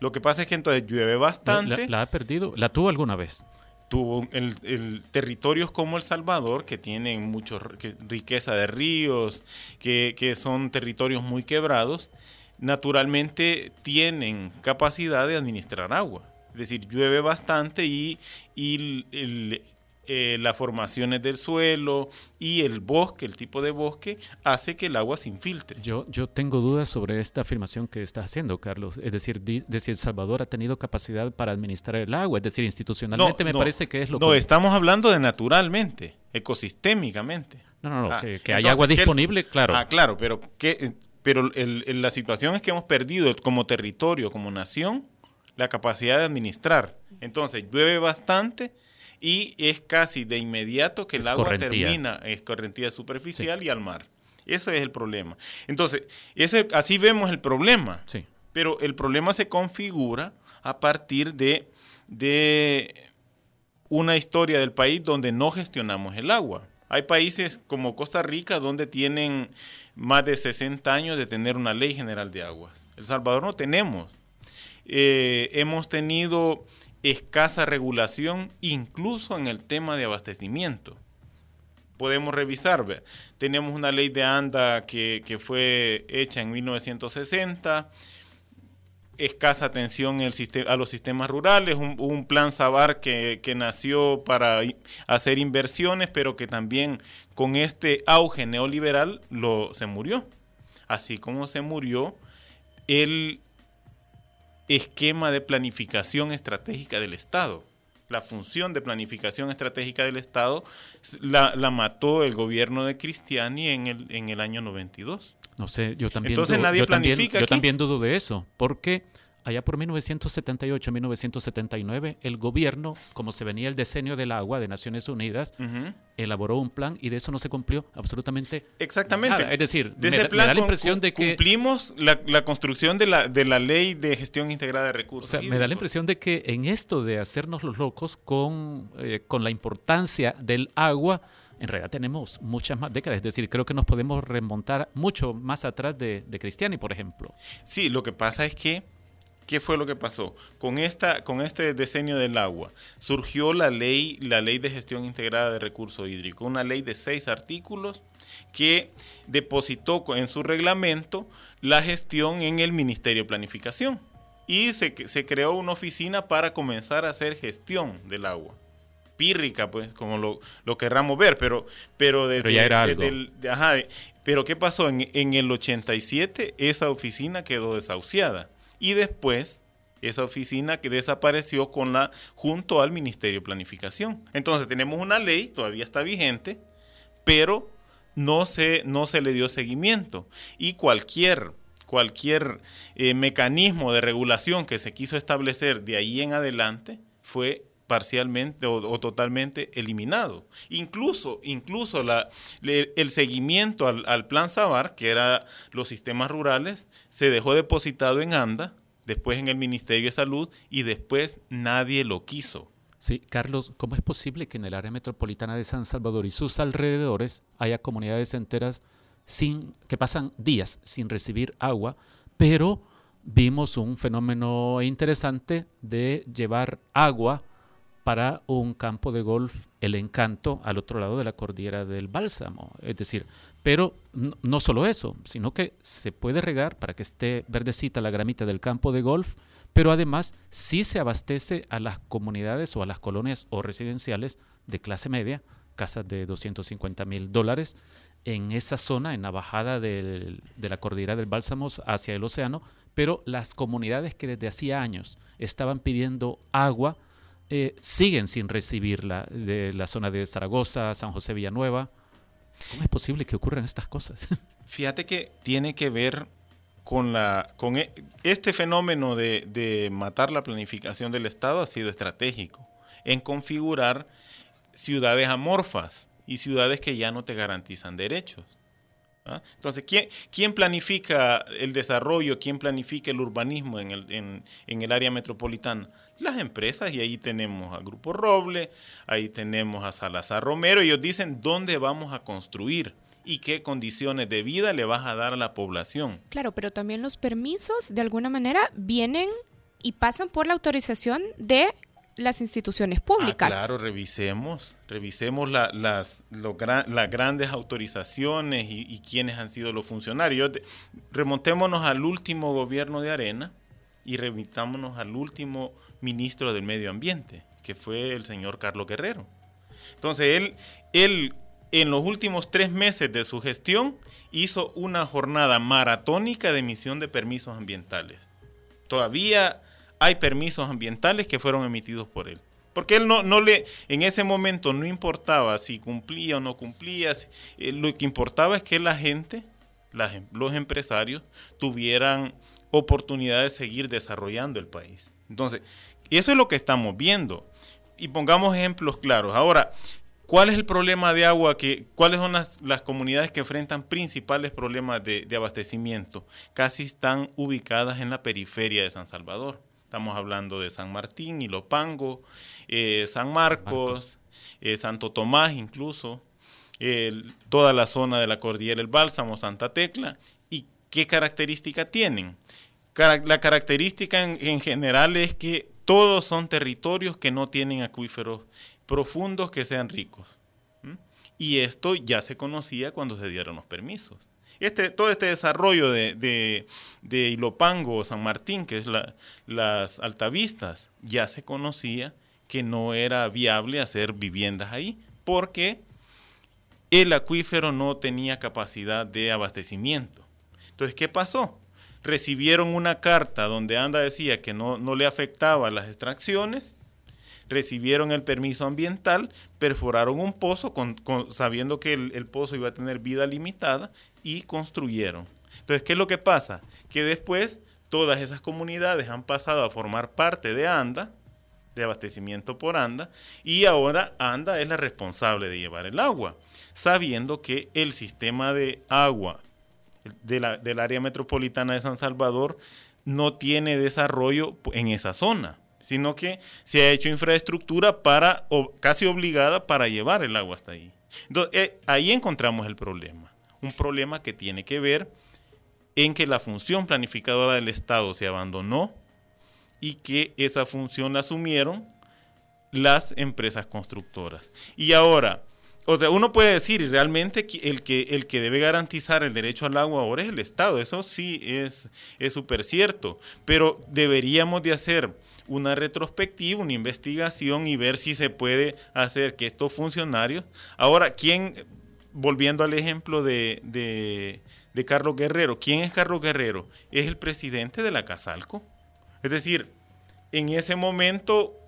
Lo que pasa es que entonces llueve bastante. ¿La, ha perdido? ¿La tuvo alguna vez? Tuvo el, territorios como El Salvador, que tienen mucha riqueza de ríos, que, son territorios muy quebrados, naturalmente tienen capacidad de administrar agua. Es decir, llueve bastante y, y el, eh, las formaciones del suelo y el bosque, el tipo de bosque, hace que el agua se infiltre. Yo, yo tengo dudas sobre esta afirmación que estás haciendo, Carlos. Es decir, de si El Salvador ha tenido capacidad para administrar el agua. Es decir, institucionalmente me parece que es lo no, estamos hablando de naturalmente, ecosistémicamente. No, no, no, ah, que, hay agua disponible, claro. Ah, claro, pero, que, pero la situación es que hemos perdido como territorio, como nación, la capacidad de administrar. Entonces, llueve bastante y es casi de inmediato que el agua termina, es correntía superficial y al mar. Ese es el problema. Entonces, ese, así vemos el problema. Sí. Pero el problema se configura a partir de, de una historia del país donde no gestionamos el agua. Hay países como Costa Rica donde tienen más de 60 años de tener una ley general de aguas. El Salvador no tenemos. Eh, hemos tenido escasa regulación incluso en el tema de abastecimiento. Podemos revisar, tenemos una ley de ANDA que, fue hecha en 1960, escasa atención el a los sistemas rurales, un, plan SABAR que, nació para hacer inversiones, pero que también con este auge neoliberal lo, se murió. Así como se murió el esquema de planificación estratégica del Estado. La función de planificación estratégica del Estado la, mató el gobierno de Cristiani en el, en el año 92. No sé, yo también, Entonces, nadie planifica yo también dudo de eso, porque allá por 1978-1979, el gobierno, como se venía el decenio del agua de Naciones Unidas, elaboró un plan y de eso no se cumplió absolutamente Exactamente. Es decir, me, da la impresión de que... Cumplimos la, construcción de la, de la ley de gestión integrada de recursos. O sea, me da la impresión de que en esto de hacernos los locos con, eh, con la importancia del agua, en realidad tenemos muchas más décadas. Es decir, creo que nos podemos remontar mucho más atrás de, de Cristiani, por ejemplo. Sí, lo que pasa es que ¿Qué fue lo que pasó? Con, esta, con este decenio del agua surgió la ley, la ley de gestión integrada de recursos hídricos, una ley de seis artículos que depositó en su reglamento la gestión en el Ministerio de Planificación. Y se, se creó una oficina para comenzar a hacer gestión del agua. pírrica, pues, como lo, lo querramos ver, pero, pero, Pero ya era algo. ajá, pero ¿qué pasó? En, en el 87 esa oficina quedó desahuciada y después esa oficina que desapareció con la junto al Ministerio de Planificación. Entonces tenemos una ley, todavía está vigente, pero no se, no se le dio seguimiento. Y cualquier, cualquier eh, mecanismo de regulación que se quiso establecer de ahí en adelante fue parcialmente o, totalmente eliminado. Incluso, incluso el seguimiento al, al plan Sabar, que era los sistemas rurales, se dejó depositado en ANDA, después en el Ministerio de Salud y después nadie lo quiso. Sí, Carlos, ¿cómo es posible que en el área metropolitana de San Salvador y sus alrededores haya comunidades enteras sin que pasan días sin recibir agua, pero vimos un fenómeno interesante de llevar agua para un campo de golf, el encanto, al otro lado de la cordillera del Bálsamo. Es decir, pero no, solo eso, sino que se puede regar para que esté verdecita la gramita del campo de golf, pero además sí se abastece a las comunidades o a las colonias o residenciales de clase media, casas de 250 mil dólares, en esa zona, en la bajada del- de la cordillera del Bálsamo hacia el océano, pero las comunidades que desde hacía años estaban pidiendo agua, eh, siguen sin recibirla de la zona de Zaragoza, San José Villanueva. ¿Cómo es posible que ocurran estas cosas? (laughs) Fíjate que tiene que ver con la con e- este fenómeno de, de matar la planificación del Estado ha sido estratégico en configurar ciudades amorfas y ciudades que ya no te garantizan derechos. ¿ah? Entonces, ¿quién, quién planifica el desarrollo? ¿Quién planifica el urbanismo en el, en, en el área metropolitana? Las empresas, y ahí tenemos a Grupo Roble, ahí tenemos a Salazar Romero, ellos dicen dónde vamos a construir y qué condiciones de vida le vas a dar a la población. Claro, pero también los permisos de alguna manera vienen y pasan por la autorización de las instituciones públicas. Ah, claro, revisemos, revisemos la- las, lo las grandes autorizaciones y, y quiénes han sido los funcionarios. Remontémonos al último gobierno de Arena y remitámonos al último ministro del Medio Ambiente, que fue el señor Carlos Guerrero. Entonces, él, él en los últimos tres meses de su gestión hizo una jornada maratónica de emisión de permisos ambientales. Todavía hay permisos ambientales que fueron emitidos por él. Porque él no, no le, en ese momento no importaba si cumplía o no cumplía, eh, lo que importaba es que la gente, em- los empresarios, tuvieran oportunidad de seguir desarrollando el país. Entonces, eso es lo que estamos viendo. Y pongamos ejemplos claros. Ahora, ¿cuál es el problema de agua? Que, ¿Cuáles son las, las comunidades que enfrentan principales problemas de, abastecimiento? Casi están ubicadas en la periferia de San Salvador. Estamos hablando de San Martín, Ilopango, eh, San Marcos, eh, Santo Tomás incluso, toda la zona de la cordillera del Bálsamo, Santa Tecla. ¿Y qué característica tienen? La característica en general es que todos son territorios que no tienen acuíferos profundos que sean ricos. Y esto ya se conocía cuando se dieron los permisos. Este, todo este desarrollo de, de, de Ilopango o San Martín, que es la- las altavistas, ya se conocía que no era viable hacer viviendas ahí, porque el acuífero no tenía capacidad de abastecimiento. Entonces, ¿qué pasó? Recibieron una carta donde Anda decía que no, no le afectaba las extracciones, recibieron el permiso ambiental, perforaron un pozo con- sabiendo que el, el pozo iba a tener vida limitada y construyeron. Entonces, ¿qué es lo que pasa? Que después todas esas comunidades han pasado a formar parte de ANDA, de abastecimiento por ANDA, y ahora ANDA es la responsable de llevar el agua, sabiendo que el sistema de agua del área metropolitana de San Salvador no tiene desarrollo en esa zona, sino que se ha hecho infraestructura para, o casi obligada para llevar el agua hasta ahí. Entonces, eh, ahí encontramos el problema. Un problema que tiene que ver en que la función planificadora del Estado se abandonó y que esa función la asumieron las empresas constructoras. Y ahora, o sea, uno puede decir, realmente el que, el que debe garantizar el derecho al agua ahora es el Estado, eso sí es es súper cierto, pero deberíamos de hacer una retrospectiva, una investigación y ver si se puede hacer que estos funcionarios... Ahora, ¿quién, volviendo al ejemplo de, de, de Carlos Guerrero, ¿quién es Carlos Guerrero? Es el presidente de la Casalco. Es decir, en ese momento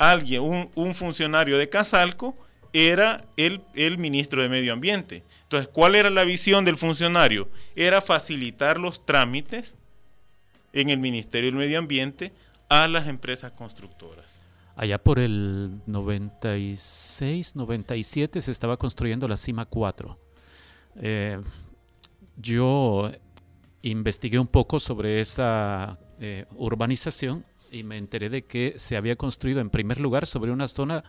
alguien, un, un funcionario de Casalco, era el, el, ministro de Medio Ambiente. Entonces, ¿cuál era la visión del funcionario? Era facilitar los trámites en el Ministerio del Medio Ambiente a las empresas constructoras. Allá por el 96, 97 se estaba construyendo la Cima 4. Eh, yo investigué un poco sobre esa eh, urbanización y me enteré de que se había construido en primer lugar sobre una zona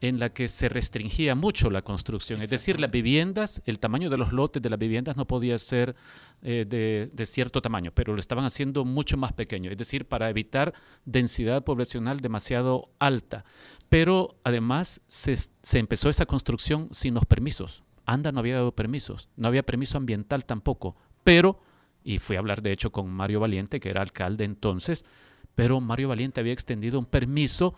en la que se restringía mucho la construcción. Es decir, las viviendas, el tamaño de los lotes de las viviendas no podía ser eh, de, de, cierto tamaño, pero lo estaban haciendo mucho más pequeño, es decir, para evitar densidad poblacional demasiado alta. Pero además se, se empezó esa construcción sin los permisos. ANDA no había dado permisos, no había permiso ambiental tampoco, pero, y fui a hablar de hecho con Mario Valiente, que era alcalde entonces, pero Mario Valiente había extendido un permiso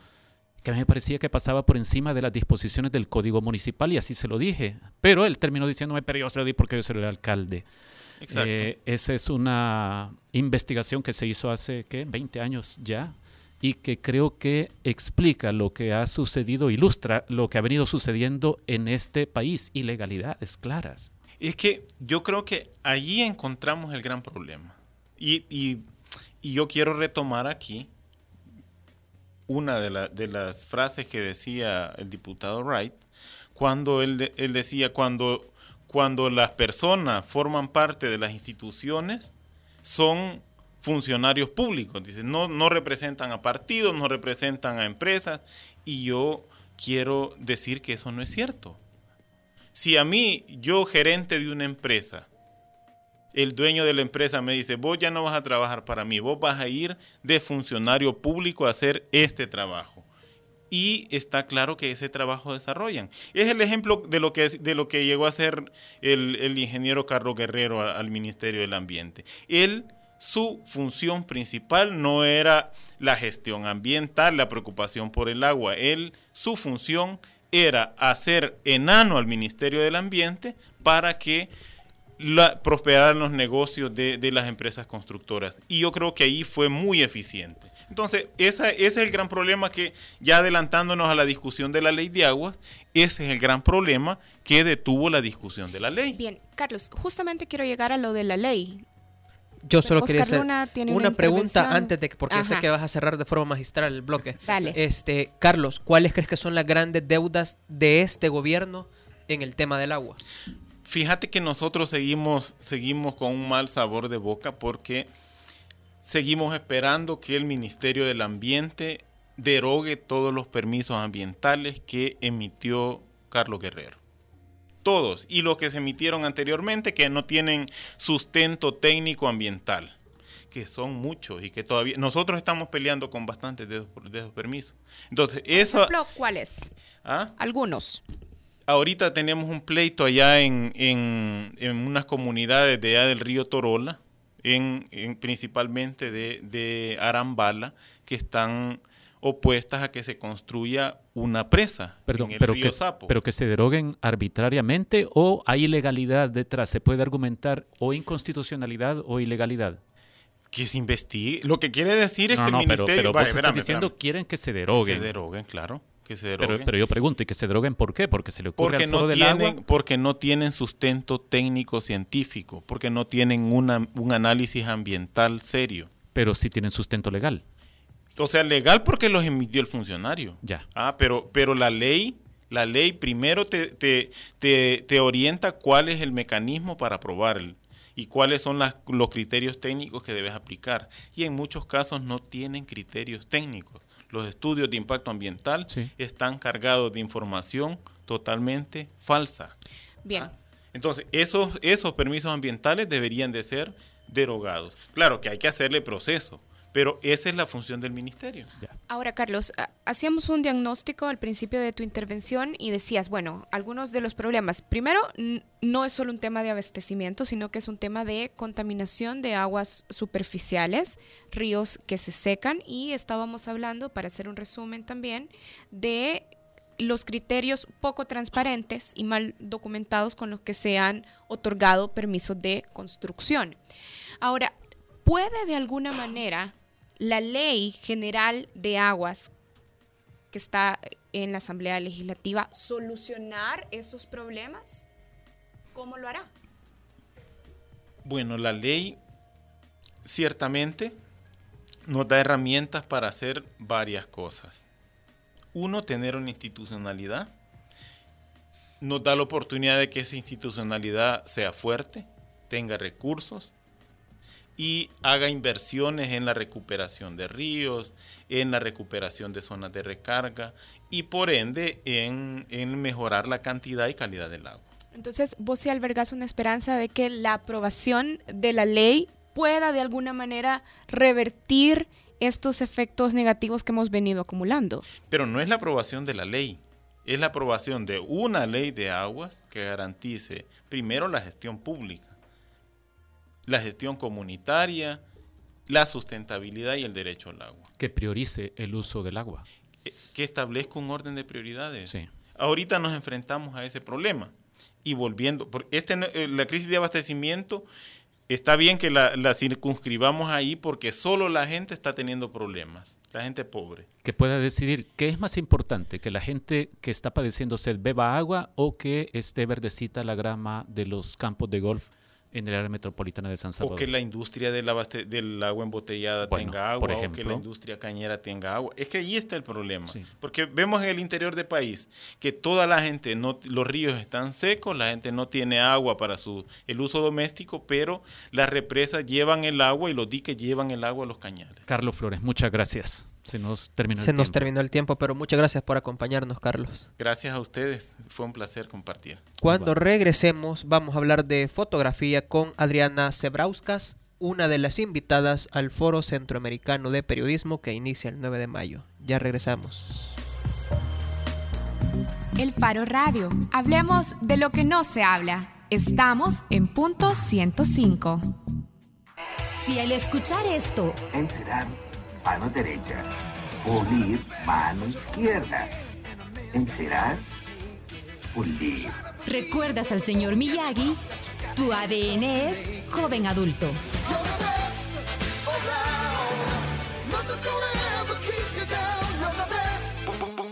que a mí me parecía que pasaba por encima de las disposiciones del código municipal y así se lo dije. Pero él terminó diciéndome, pero yo se lo di porque yo soy el alcalde. Eh, esa es una investigación que se hizo hace, ¿qué? 20 años ya y que creo que explica lo que ha sucedido, ilustra lo que ha venido sucediendo en este país, ilegalidades claras. Es que yo creo que allí encontramos el gran problema. Y, y, y yo quiero retomar aquí una de, la, de, las frases que decía el diputado Wright, cuando él decía, cuando, cuando las personas forman parte de las instituciones, son funcionarios públicos. Dice, no, no representan a partidos, no representan a empresas. Y yo quiero decir que eso no es cierto. Si a mí, yo gerente de una empresa, el dueño de la empresa me dice, vos ya no vas a trabajar para mí, vos vas a ir de funcionario público a hacer este trabajo. Y está claro que ese trabajo desarrollan. Es el ejemplo de lo que, de lo que llegó a hacer el, el ingeniero Carlos Guerrero al, al Ministerio del Ambiente. Él su función principal no era la gestión ambiental, la preocupación por el agua. Él, su función era hacer enano al Ministerio del Ambiente para que la, prosperaran los negocios de, de, las empresas constructoras. Y yo creo que ahí fue muy eficiente. Entonces, esa, ese es el gran problema que, ya adelantándonos a la discusión de la ley de aguas, ese es el gran problema que detuvo la discusión de la ley. Bien, Carlos, justamente quiero llegar a lo de la ley. Yo solo Oscar quería hacer una, una, una pregunta antes de que, porque Ajá. yo sé que vas a cerrar de forma magistral el bloque. Dale. Este, Carlos, ¿cuáles crees que son las grandes deudas de este gobierno en el tema del agua? Fíjate que nosotros seguimos, seguimos con un mal sabor de boca porque seguimos esperando que el Ministerio del Ambiente derogue todos los permisos ambientales que emitió Carlos Guerrero todos, y los que se emitieron anteriormente que no tienen sustento técnico ambiental, que son muchos y que todavía nosotros estamos peleando con bastantes de esos, de esos permisos. Entonces, eso... ¿cuáles? ¿Ah? Algunos. Ahorita tenemos un pleito allá en, en, en unas comunidades de allá del río Torola, en, en principalmente de, de Arambala, que están opuestas a que se construya una presa Perdón, en el pero río que, Sapo. pero que se deroguen arbitrariamente o hay ilegalidad detrás. Se puede argumentar o inconstitucionalidad o ilegalidad. Que se investigue. Lo que quiere decir es no, que no, el ministerio. Pero, pero vale, vos espérame, estás diciendo espérame. quieren que se deroguen. Que se deroguen, claro. Que se deroguen. Pero, pero yo pregunto, ¿y que se deroguen por qué? Porque se le ocurre porque al foro no, del tienen, agua. porque no tienen sustento técnico científico, porque no tienen una, un análisis ambiental serio. Pero sí tienen sustento legal. O sea, legal porque los emitió el funcionario. Ya. Ah, pero, pero la ley, la ley primero te, te, te, te orienta cuál es el mecanismo para aprobar el, y cuáles son las, los criterios técnicos que debes aplicar. Y en muchos casos no tienen criterios técnicos. Los estudios de impacto ambiental Sí. están cargados de información totalmente falsa. Bien. Ah, Entonces, esos, esos permisos ambientales deberían de ser derogados. Claro que hay que hacerle proceso, Pero esa es la función del ministerio. Ahora, Carlos, hacíamos un diagnóstico al principio de tu intervención y decías, bueno, algunos de los problemas. Primero, no es solo un tema de abastecimiento, sino que es un tema de contaminación de aguas superficiales, ríos que se secan y estábamos hablando, para hacer un resumen también, de los criterios poco transparentes y mal documentados con los que se han otorgado permisos de construcción. Ahora, ¿puede de alguna manera la ley general de aguas que está en la Asamblea Legislativa solucionar esos problemas? ¿Cómo lo hará? Bueno, la ley ciertamente nos da herramientas para hacer varias cosas. Uno, tener una institucionalidad. Nos da la oportunidad de que esa institucionalidad sea fuerte, tenga recursos y haga inversiones en la recuperación de ríos, en la recuperación de zonas de recarga y por ende en, mejorar la cantidad y calidad del agua. Entonces, vos sí albergas una esperanza de que la aprobación de la ley pueda de alguna manera revertir estos efectos negativos que hemos venido acumulando. Pero no es la aprobación de la ley, es la aprobación de una ley de aguas que garantice primero la gestión pública, la gestión comunitaria, la sustentabilidad y el derecho al agua. Que priorice el uso del agua. Eh, que establezca un orden de prioridades. Sí. Ahorita nos enfrentamos a ese problema. Y volviendo, este, eh, la crisis de abastecimiento está bien que la, circunscribamos ahí porque solo la gente está teniendo problemas, la gente pobre. Que pueda decidir qué es más importante, que la gente que está padeciendo sed beba agua o que esté verdecita la grama de los campos de golf en el área metropolitana de San Salvador. O que la industria del, del agua embotellada tenga agua, o que la industria cañera tenga agua. Es que ahí está el problema. Porque vemos en el interior del país que toda la gente, no, los ríos están secos, la gente no tiene agua para su, el uso doméstico, pero las represas llevan el agua y los diques llevan el agua a los cañales. Carlos Flores, muchas gracias. Se nos terminó Se nos terminó el tiempo, pero muchas gracias por acompañarnos, Carlos. Gracias a ustedes, fue un placer compartir. Cuando regresemos, vamos a hablar de fotografía con Adriana Zebrauskas, una de las invitadas al Foro Centroamericano de Periodismo que inicia el 9 de mayo. Ya regresamos. El Faro Radio. Hablemos de lo que no se habla. Estamos en punto 105. Si al escuchar esto, mano derecha. Pulir, mano izquierda. Encerar, pulir. ¿Recuerdas al señor Miyagi? Tu ADN es joven adulto.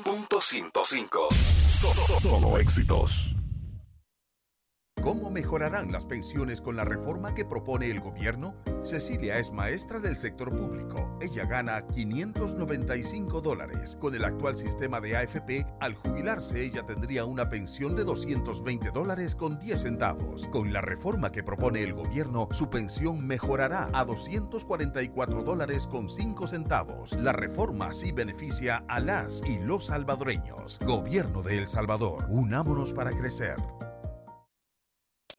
Punto 105. Solo éxitos. ¿Cómo mejorarán las pensiones con la reforma que propone el gobierno? Cecilia es maestra del sector público. Ella gana 595 dólares. Con el actual sistema de AFP, al jubilarse ella tendría una pensión de 220 dólares con 10 centavos. Con la reforma que propone el gobierno, su pensión mejorará a 244 dólares con 5 centavos. La reforma sí beneficia a las y los salvadoreños. Gobierno de El Salvador, unámonos para crecer.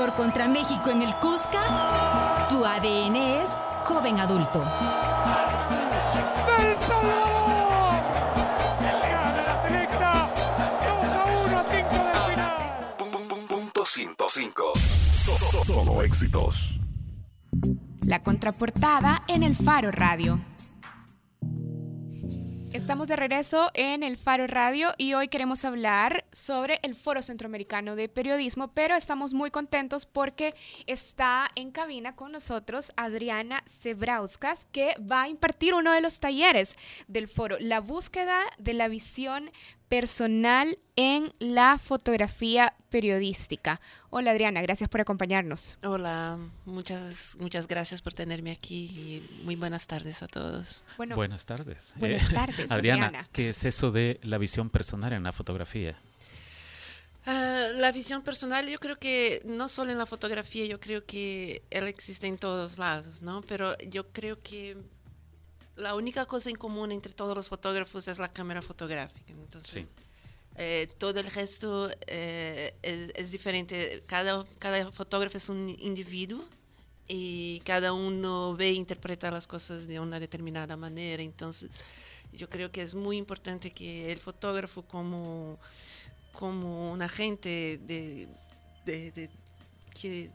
Salvador contra México en el Cusca, tu ADN es joven adulto. ¡El Salvador! El de la selecta, 2 a 1 a 5 del final. Punto 105. Solo éxitos. La contraportada en el Faro Radio. Estamos de regreso en el Faro Radio y hoy queremos hablar sobre el Foro Centroamericano de Periodismo, pero estamos muy contentos porque está en cabina con nosotros Adriana Zebrauskas, que va a impartir uno de los talleres del foro, la búsqueda de la visión personal en la fotografía periodística. Hola Adriana, gracias por acompañarnos. Hola, muchas, muchas gracias por tenerme aquí y muy buenas tardes a todos. Bueno, buenas tardes. Buenas tardes, (laughs) Adriana. ¿Qué es eso de la visión personal en la fotografía? Ah, la visión personal, yo creo que no solo en la fotografía, yo creo que él existe en todos lados, ¿no? Pero yo creo que la única cosa en común entre todos los fotógrafos es la cámara fotográfica. Entonces, eh, todo el resto eh, es, es, diferente. Cada, cada fotógrafo es un individuo y cada uno ve e interpreta las cosas de una determinada manera. Entonces, yo creo que es muy importante que el fotógrafo como, como un agente de, de, de que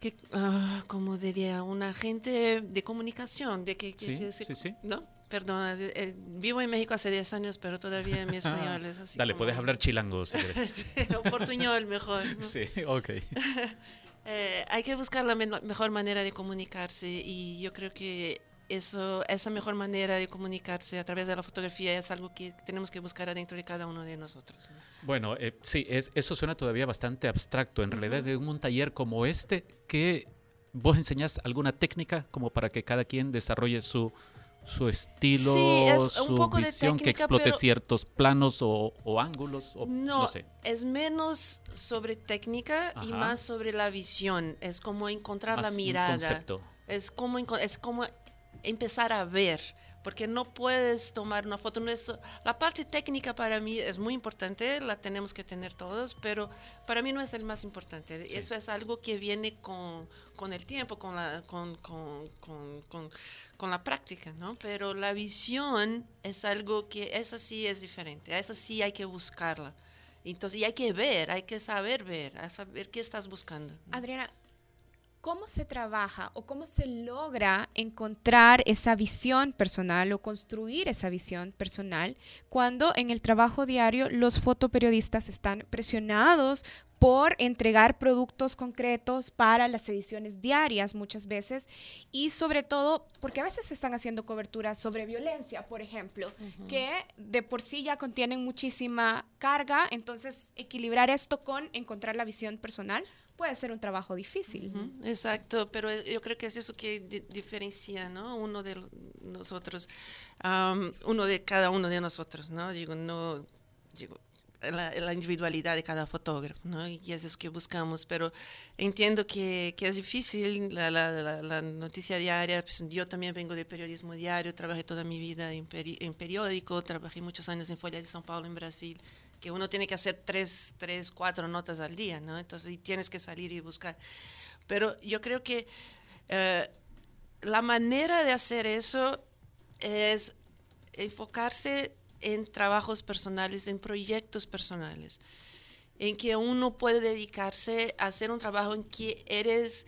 que, uh, como diría, un agente de comunicación, de que, que, sí, sí, sí. ¿no? Perdón, eh, vivo en México hace 10 años, pero todavía mi español es así. Dale, como... puedes hablar chilango. Si (laughs) o portuñol mejor. ¿no? Sí, ok. (laughs) eh, hay que buscar la me mejor manera de comunicarse y yo creo que eso, esa mejor manera de comunicarse a través de la fotografía es algo que tenemos que buscar adentro de cada uno de nosotros. ¿no? Bueno, eh, sí, es, eso suena todavía bastante abstracto. En uh -huh. realidad, de un taller como este, que vos enseñás alguna técnica como para que cada quien desarrolle su, su estilo, sí, su visión, técnica, que explote pero... ciertos planos o, o ángulos? O, no, no sé. es menos sobre técnica Ajá. y más sobre la visión. Es como encontrar más la mirada. Un concepto. Es como, es como empezar a ver, porque no puedes tomar una foto. No es, la parte técnica para mí es muy importante, la tenemos que tener todos, pero para mí no es el más importante. Sí. Eso es algo que viene con, con el tiempo, con la, con, con, con, con, la práctica, ¿no? Pero la visión es algo que, esa sí es diferente, esa sí hay que buscarla. Entonces, y hay que ver, hay que saber ver, saber qué estás buscando. Adriana, ¿Cómo se trabaja o cómo se logra encontrar esa visión personal o construir esa visión personal cuando en el trabajo diario los fotoperiodistas están presionados por entregar productos concretos para las ediciones diarias muchas veces y sobre todo porque a veces se están haciendo coberturas sobre violencia, por ejemplo, uh -huh. que de por sí ya contienen muchísima carga, entonces equilibrar esto con encontrar la visión personal puede ser un trabajo difícil. Uh -huh. Exacto, pero yo creo que es eso que di diferencia, ¿no? Uno de nosotros, um, uno de cada uno de nosotros, ¿no? Digo, no, digo, la, la, individualidad de cada fotógrafo, ¿no? Y es eso que buscamos, pero entiendo que, que es difícil la, la, la, noticia diaria, pues yo también vengo de periodismo diario, trabajé toda mi vida en, peri en periódico, trabajé muchos años en Folha de São Paulo, en Brasil, que uno tiene que hacer tres, tres, cuatro notas al día, ¿no? Entonces y tienes que salir y buscar. Pero yo creo que eh, la manera de hacer eso es enfocarse en trabajos personales, en proyectos personales, en que uno puede dedicarse a hacer un trabajo en que eres,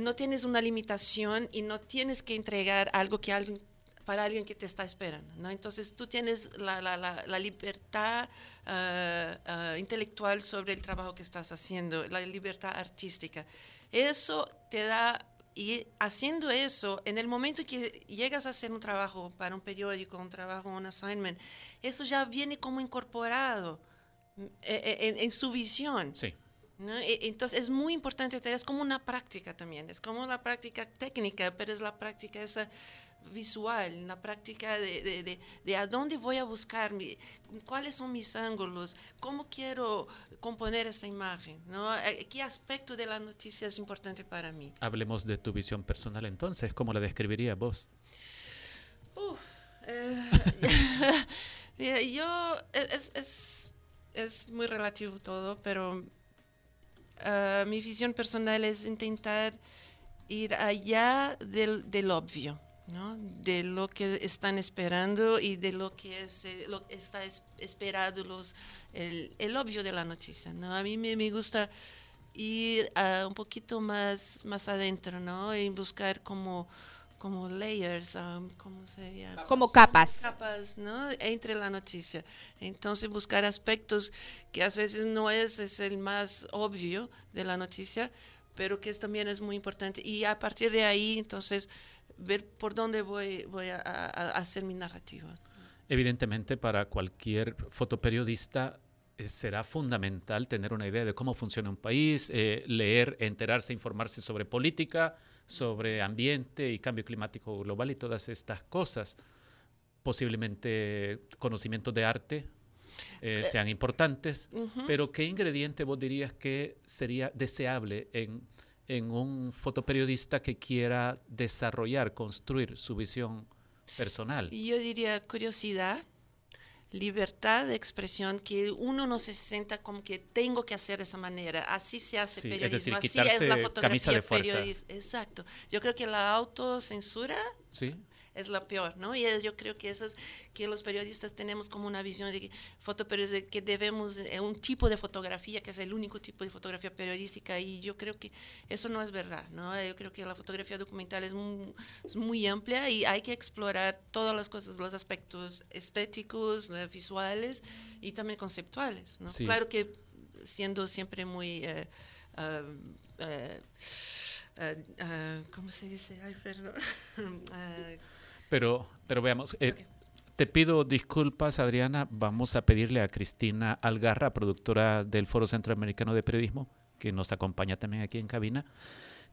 no tienes una limitación y no tienes que entregar algo que alguien para alguien que te está esperando, ¿no? Entonces tú tienes la, libertad uh, uh, intelectual sobre el trabajo que estás haciendo, la libertad artística. Eso te da, y haciendo eso, en el momento que llegas a hacer un trabajo para un periódico, un trabajo, un assignment, eso ya viene como incorporado en, en, en su visión. Sí. ¿No? Entonces es muy importante, es como una práctica también, es como una práctica técnica, pero es la práctica esa visual, la práctica de, de, de, de, a dónde voy a buscar, mi, cuáles son mis ángulos, cómo quiero componer esa imagen, ¿no? qué aspecto de la noticia es importante para mí. Hablemos de tu visión personal entonces, ¿cómo la describirías vos? Uf, eh, (laughs) yo, es, es, es muy relativo todo, pero Uh, mi visión personal es intentar ir allá del, del obvio, ¿no? de lo que están esperando y de lo que es, eh, lo está es, esperado los, el, el, obvio de la noticia. ¿no? A mí me, me gusta ir uh, un poquito más, más adentro ¿no? y buscar como como layers, um, ¿cómo sería? Como capas. Capas, ¿no? Entre la noticia. Entonces buscar aspectos que a veces no es, es el más obvio de la noticia, pero que es, también es muy importante. Y a partir de ahí, entonces, ver por dónde voy, voy a, a, a hacer mi narrativa. Evidentemente, para cualquier fotoperiodista, eh, será fundamental tener una idea de cómo funciona un país, eh, leer, enterarse, informarse sobre política, sobre ambiente y cambio climático global y todas estas cosas. Posiblemente conocimientos de arte eh, sean importantes, Ujú. pero ¿qué ingrediente vos dirías que sería deseable en, en un fotoperiodista que quiera desarrollar, construir su visión personal? Yo diría curiosidad, libertad de expresión, que uno no se sienta como que tengo que hacer de esa manera. Así se hace Sí, es periodismo, decir, así es la fotografía camisa de fuerza. periodista. Exacto. Yo creo que la autocensura Sí. Es la peor, ¿no? Y yo creo que eso es que los periodistas tenemos como una visión de que fotoperiodistas que debemos eh, un tipo de fotografía que es el único tipo de fotografía periodística y yo creo que eso no es verdad, ¿no? Yo creo que la fotografía documental es muy, es muy amplia y hay que explorar todas las cosas, los aspectos estéticos, eh, visuales y también conceptuales, ¿no? Sí. Claro que siendo siempre muy eh, eh, ah, ah, ¿cómo se dice? Ay, perdón. (laughs) Pero, pero veamos, eh, te pido disculpas, Adriana. Vamos a pedirle a Cristina Algarra, productora del Foro Centroamericano de Periodismo, que nos acompaña también aquí en cabina,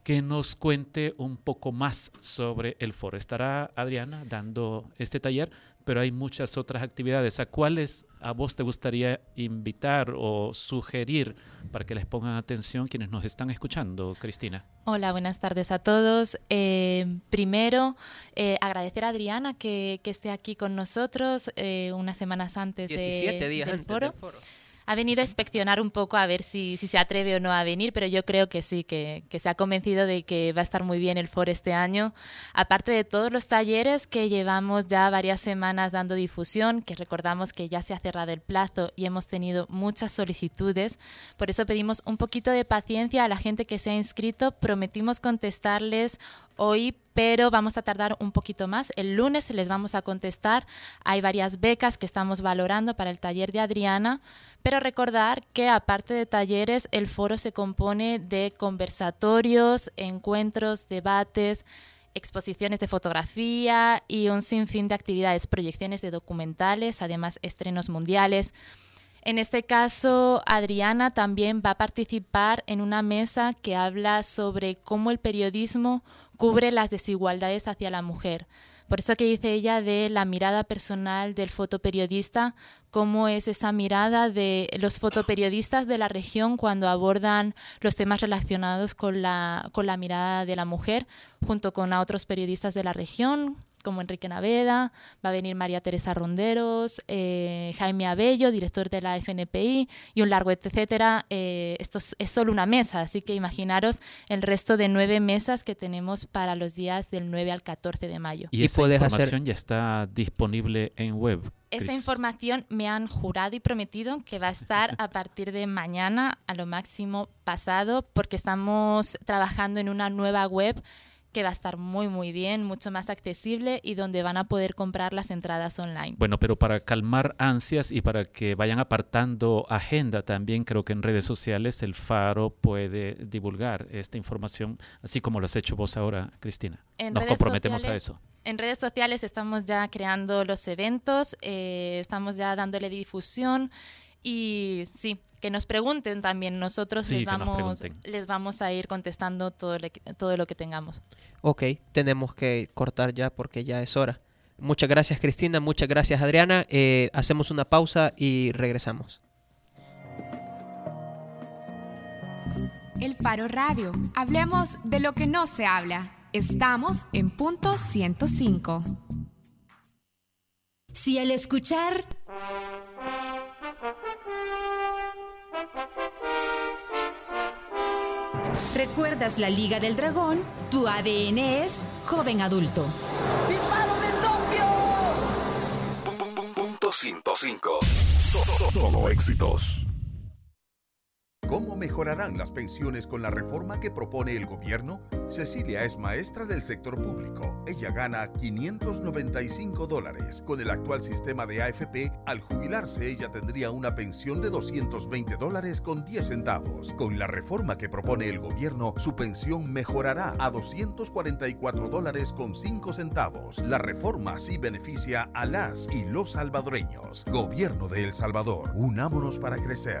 que nos cuente un poco más sobre el foro. Estará Adriana dando este taller, pero hay muchas otras actividades. ¿A cuáles a vos te gustaría invitar o sugerir para que les pongan atención quienes nos están escuchando, Cristina? Hola, buenas tardes a todos. Eh, primero, eh, agradecer a Adriana que, que esté aquí con nosotros eh, unas semanas antes de- 17 días del antes foro. del foro. Ha venido a inspeccionar un poco a ver si, si se atreve o no a venir, pero yo creo que sí, que, que se ha convencido de que va a estar muy bien el foro este año. Aparte de todos los talleres que llevamos ya varias semanas dando difusión, que recordamos que ya se ha cerrado el plazo y hemos tenido muchas solicitudes. Por eso pedimos un poquito de paciencia a la gente que se ha inscrito. Prometimos contestarles hoy, pero vamos a tardar un poquito más. El lunes les vamos a contestar. Hay varias becas que estamos valorando para el taller de Adriana, pero recordar que aparte de talleres, el foro se compone de conversatorios, encuentros, debates, exposiciones de fotografía y un sinfín de actividades, proyecciones de documentales, además estrenos mundiales. En este caso, Adriana también va a participar en una mesa que habla sobre cómo el periodismo cubre las desigualdades hacia la mujer. Por eso que dice ella de la mirada personal del fotoperiodista, cómo es esa mirada de los fotoperiodistas de la región cuando abordan los temas relacionados con la, con la mirada de la mujer, junto con otros periodistas de la región, como Enrique Naveda, va a venir María Teresa Ronderos, eh, Jaime Abello, director de la FNPI, y un largo etcétera. Eh, esto es, es solo una mesa, así que imaginaros el resto de nueve mesas que tenemos para los días del 9 al 14 de mayo. Y, esa información ya está disponible en web. Esa información me han jurado y prometido que va a estar a partir de mañana, a lo máximo pasado, porque estamos trabajando en una nueva web que va a estar muy muy bien, mucho más accesible y donde van a poder comprar las entradas online. Bueno, pero para calmar ansias y para que vayan apartando agenda también, creo que en redes sociales el Faro puede divulgar esta información, así como lo has hecho vos ahora, Cristina. En Nos redes comprometemos a sociales- eso. En redes sociales estamos ya creando los eventos, eh, estamos ya dándole difusión y sí, que nos pregunten también. Nosotros Sí, les, vamos, pregunten. les vamos a ir contestando todo, lo que- todo lo que tengamos. Ok, tenemos que cortar ya porque ya es hora. Muchas gracias Cristina, muchas gracias Adriana. Eh, hacemos una pausa y regresamos. El Faro Radio. Hablemos de lo que no se habla. Estamos en punto 105. Si al escuchar recuerdas la Liga del Dragón, tu ADN es joven adulto. Punto 105. So- so- Solo éxitos. ¿Cómo mejorarán las pensiones con la reforma que propone el gobierno? Cecilia es maestra del sector público. Ella gana 595 dólares. Con el actual sistema de AFP, al jubilarse ella tendría una pensión de 220 dólares con 10 centavos. Con la reforma que propone el gobierno, su pensión mejorará a 244 dólares con 5 centavos. La reforma sí beneficia a las y los salvadoreños. Gobierno de El Salvador, unámonos para crecer.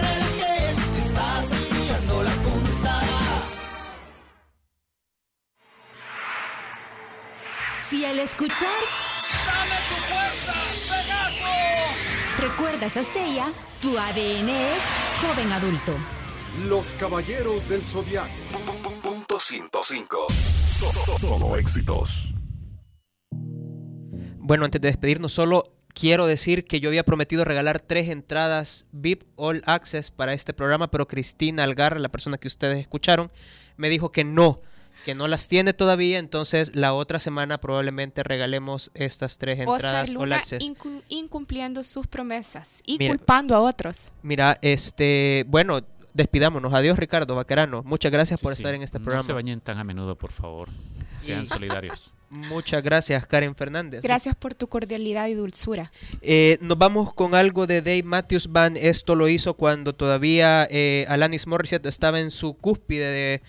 Si al escuchar ¡Dame tu fuerza, Pegaso! recuerdas a Seiya, tu ADN es joven adulto. Los caballeros del zodiaco. Punto 105. Solo éxitos. Bueno, antes de despedirnos, solo quiero decir que yo había prometido regalar tres entradas VIP All Access para este programa, pero Cristina Algarra, la persona que ustedes escucharon, me dijo que no, que no las tiene todavía, entonces la otra semana probablemente regalemos estas tres Oscar entradas All Luna Access. incu- incumpliendo sus promesas y Mira. culpando a otros. Mira, este, bueno, despidámonos. Adiós, Ricardo Vaquerano. Muchas gracias por Sí, estar en este no programa. se bañen tan a menudo, por favor. Sean solidarios. (laughs) Muchas gracias, Karen Fernández. Gracias por tu cordialidad y dulzura. Eh, nos vamos con algo de Dave Matthews Band. Esto lo hizo cuando todavía eh, Alanis Morissette estaba en su cúspide de,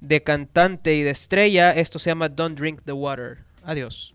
de cantante y de estrella. Esto se llama Don't Drink the Water. Adiós.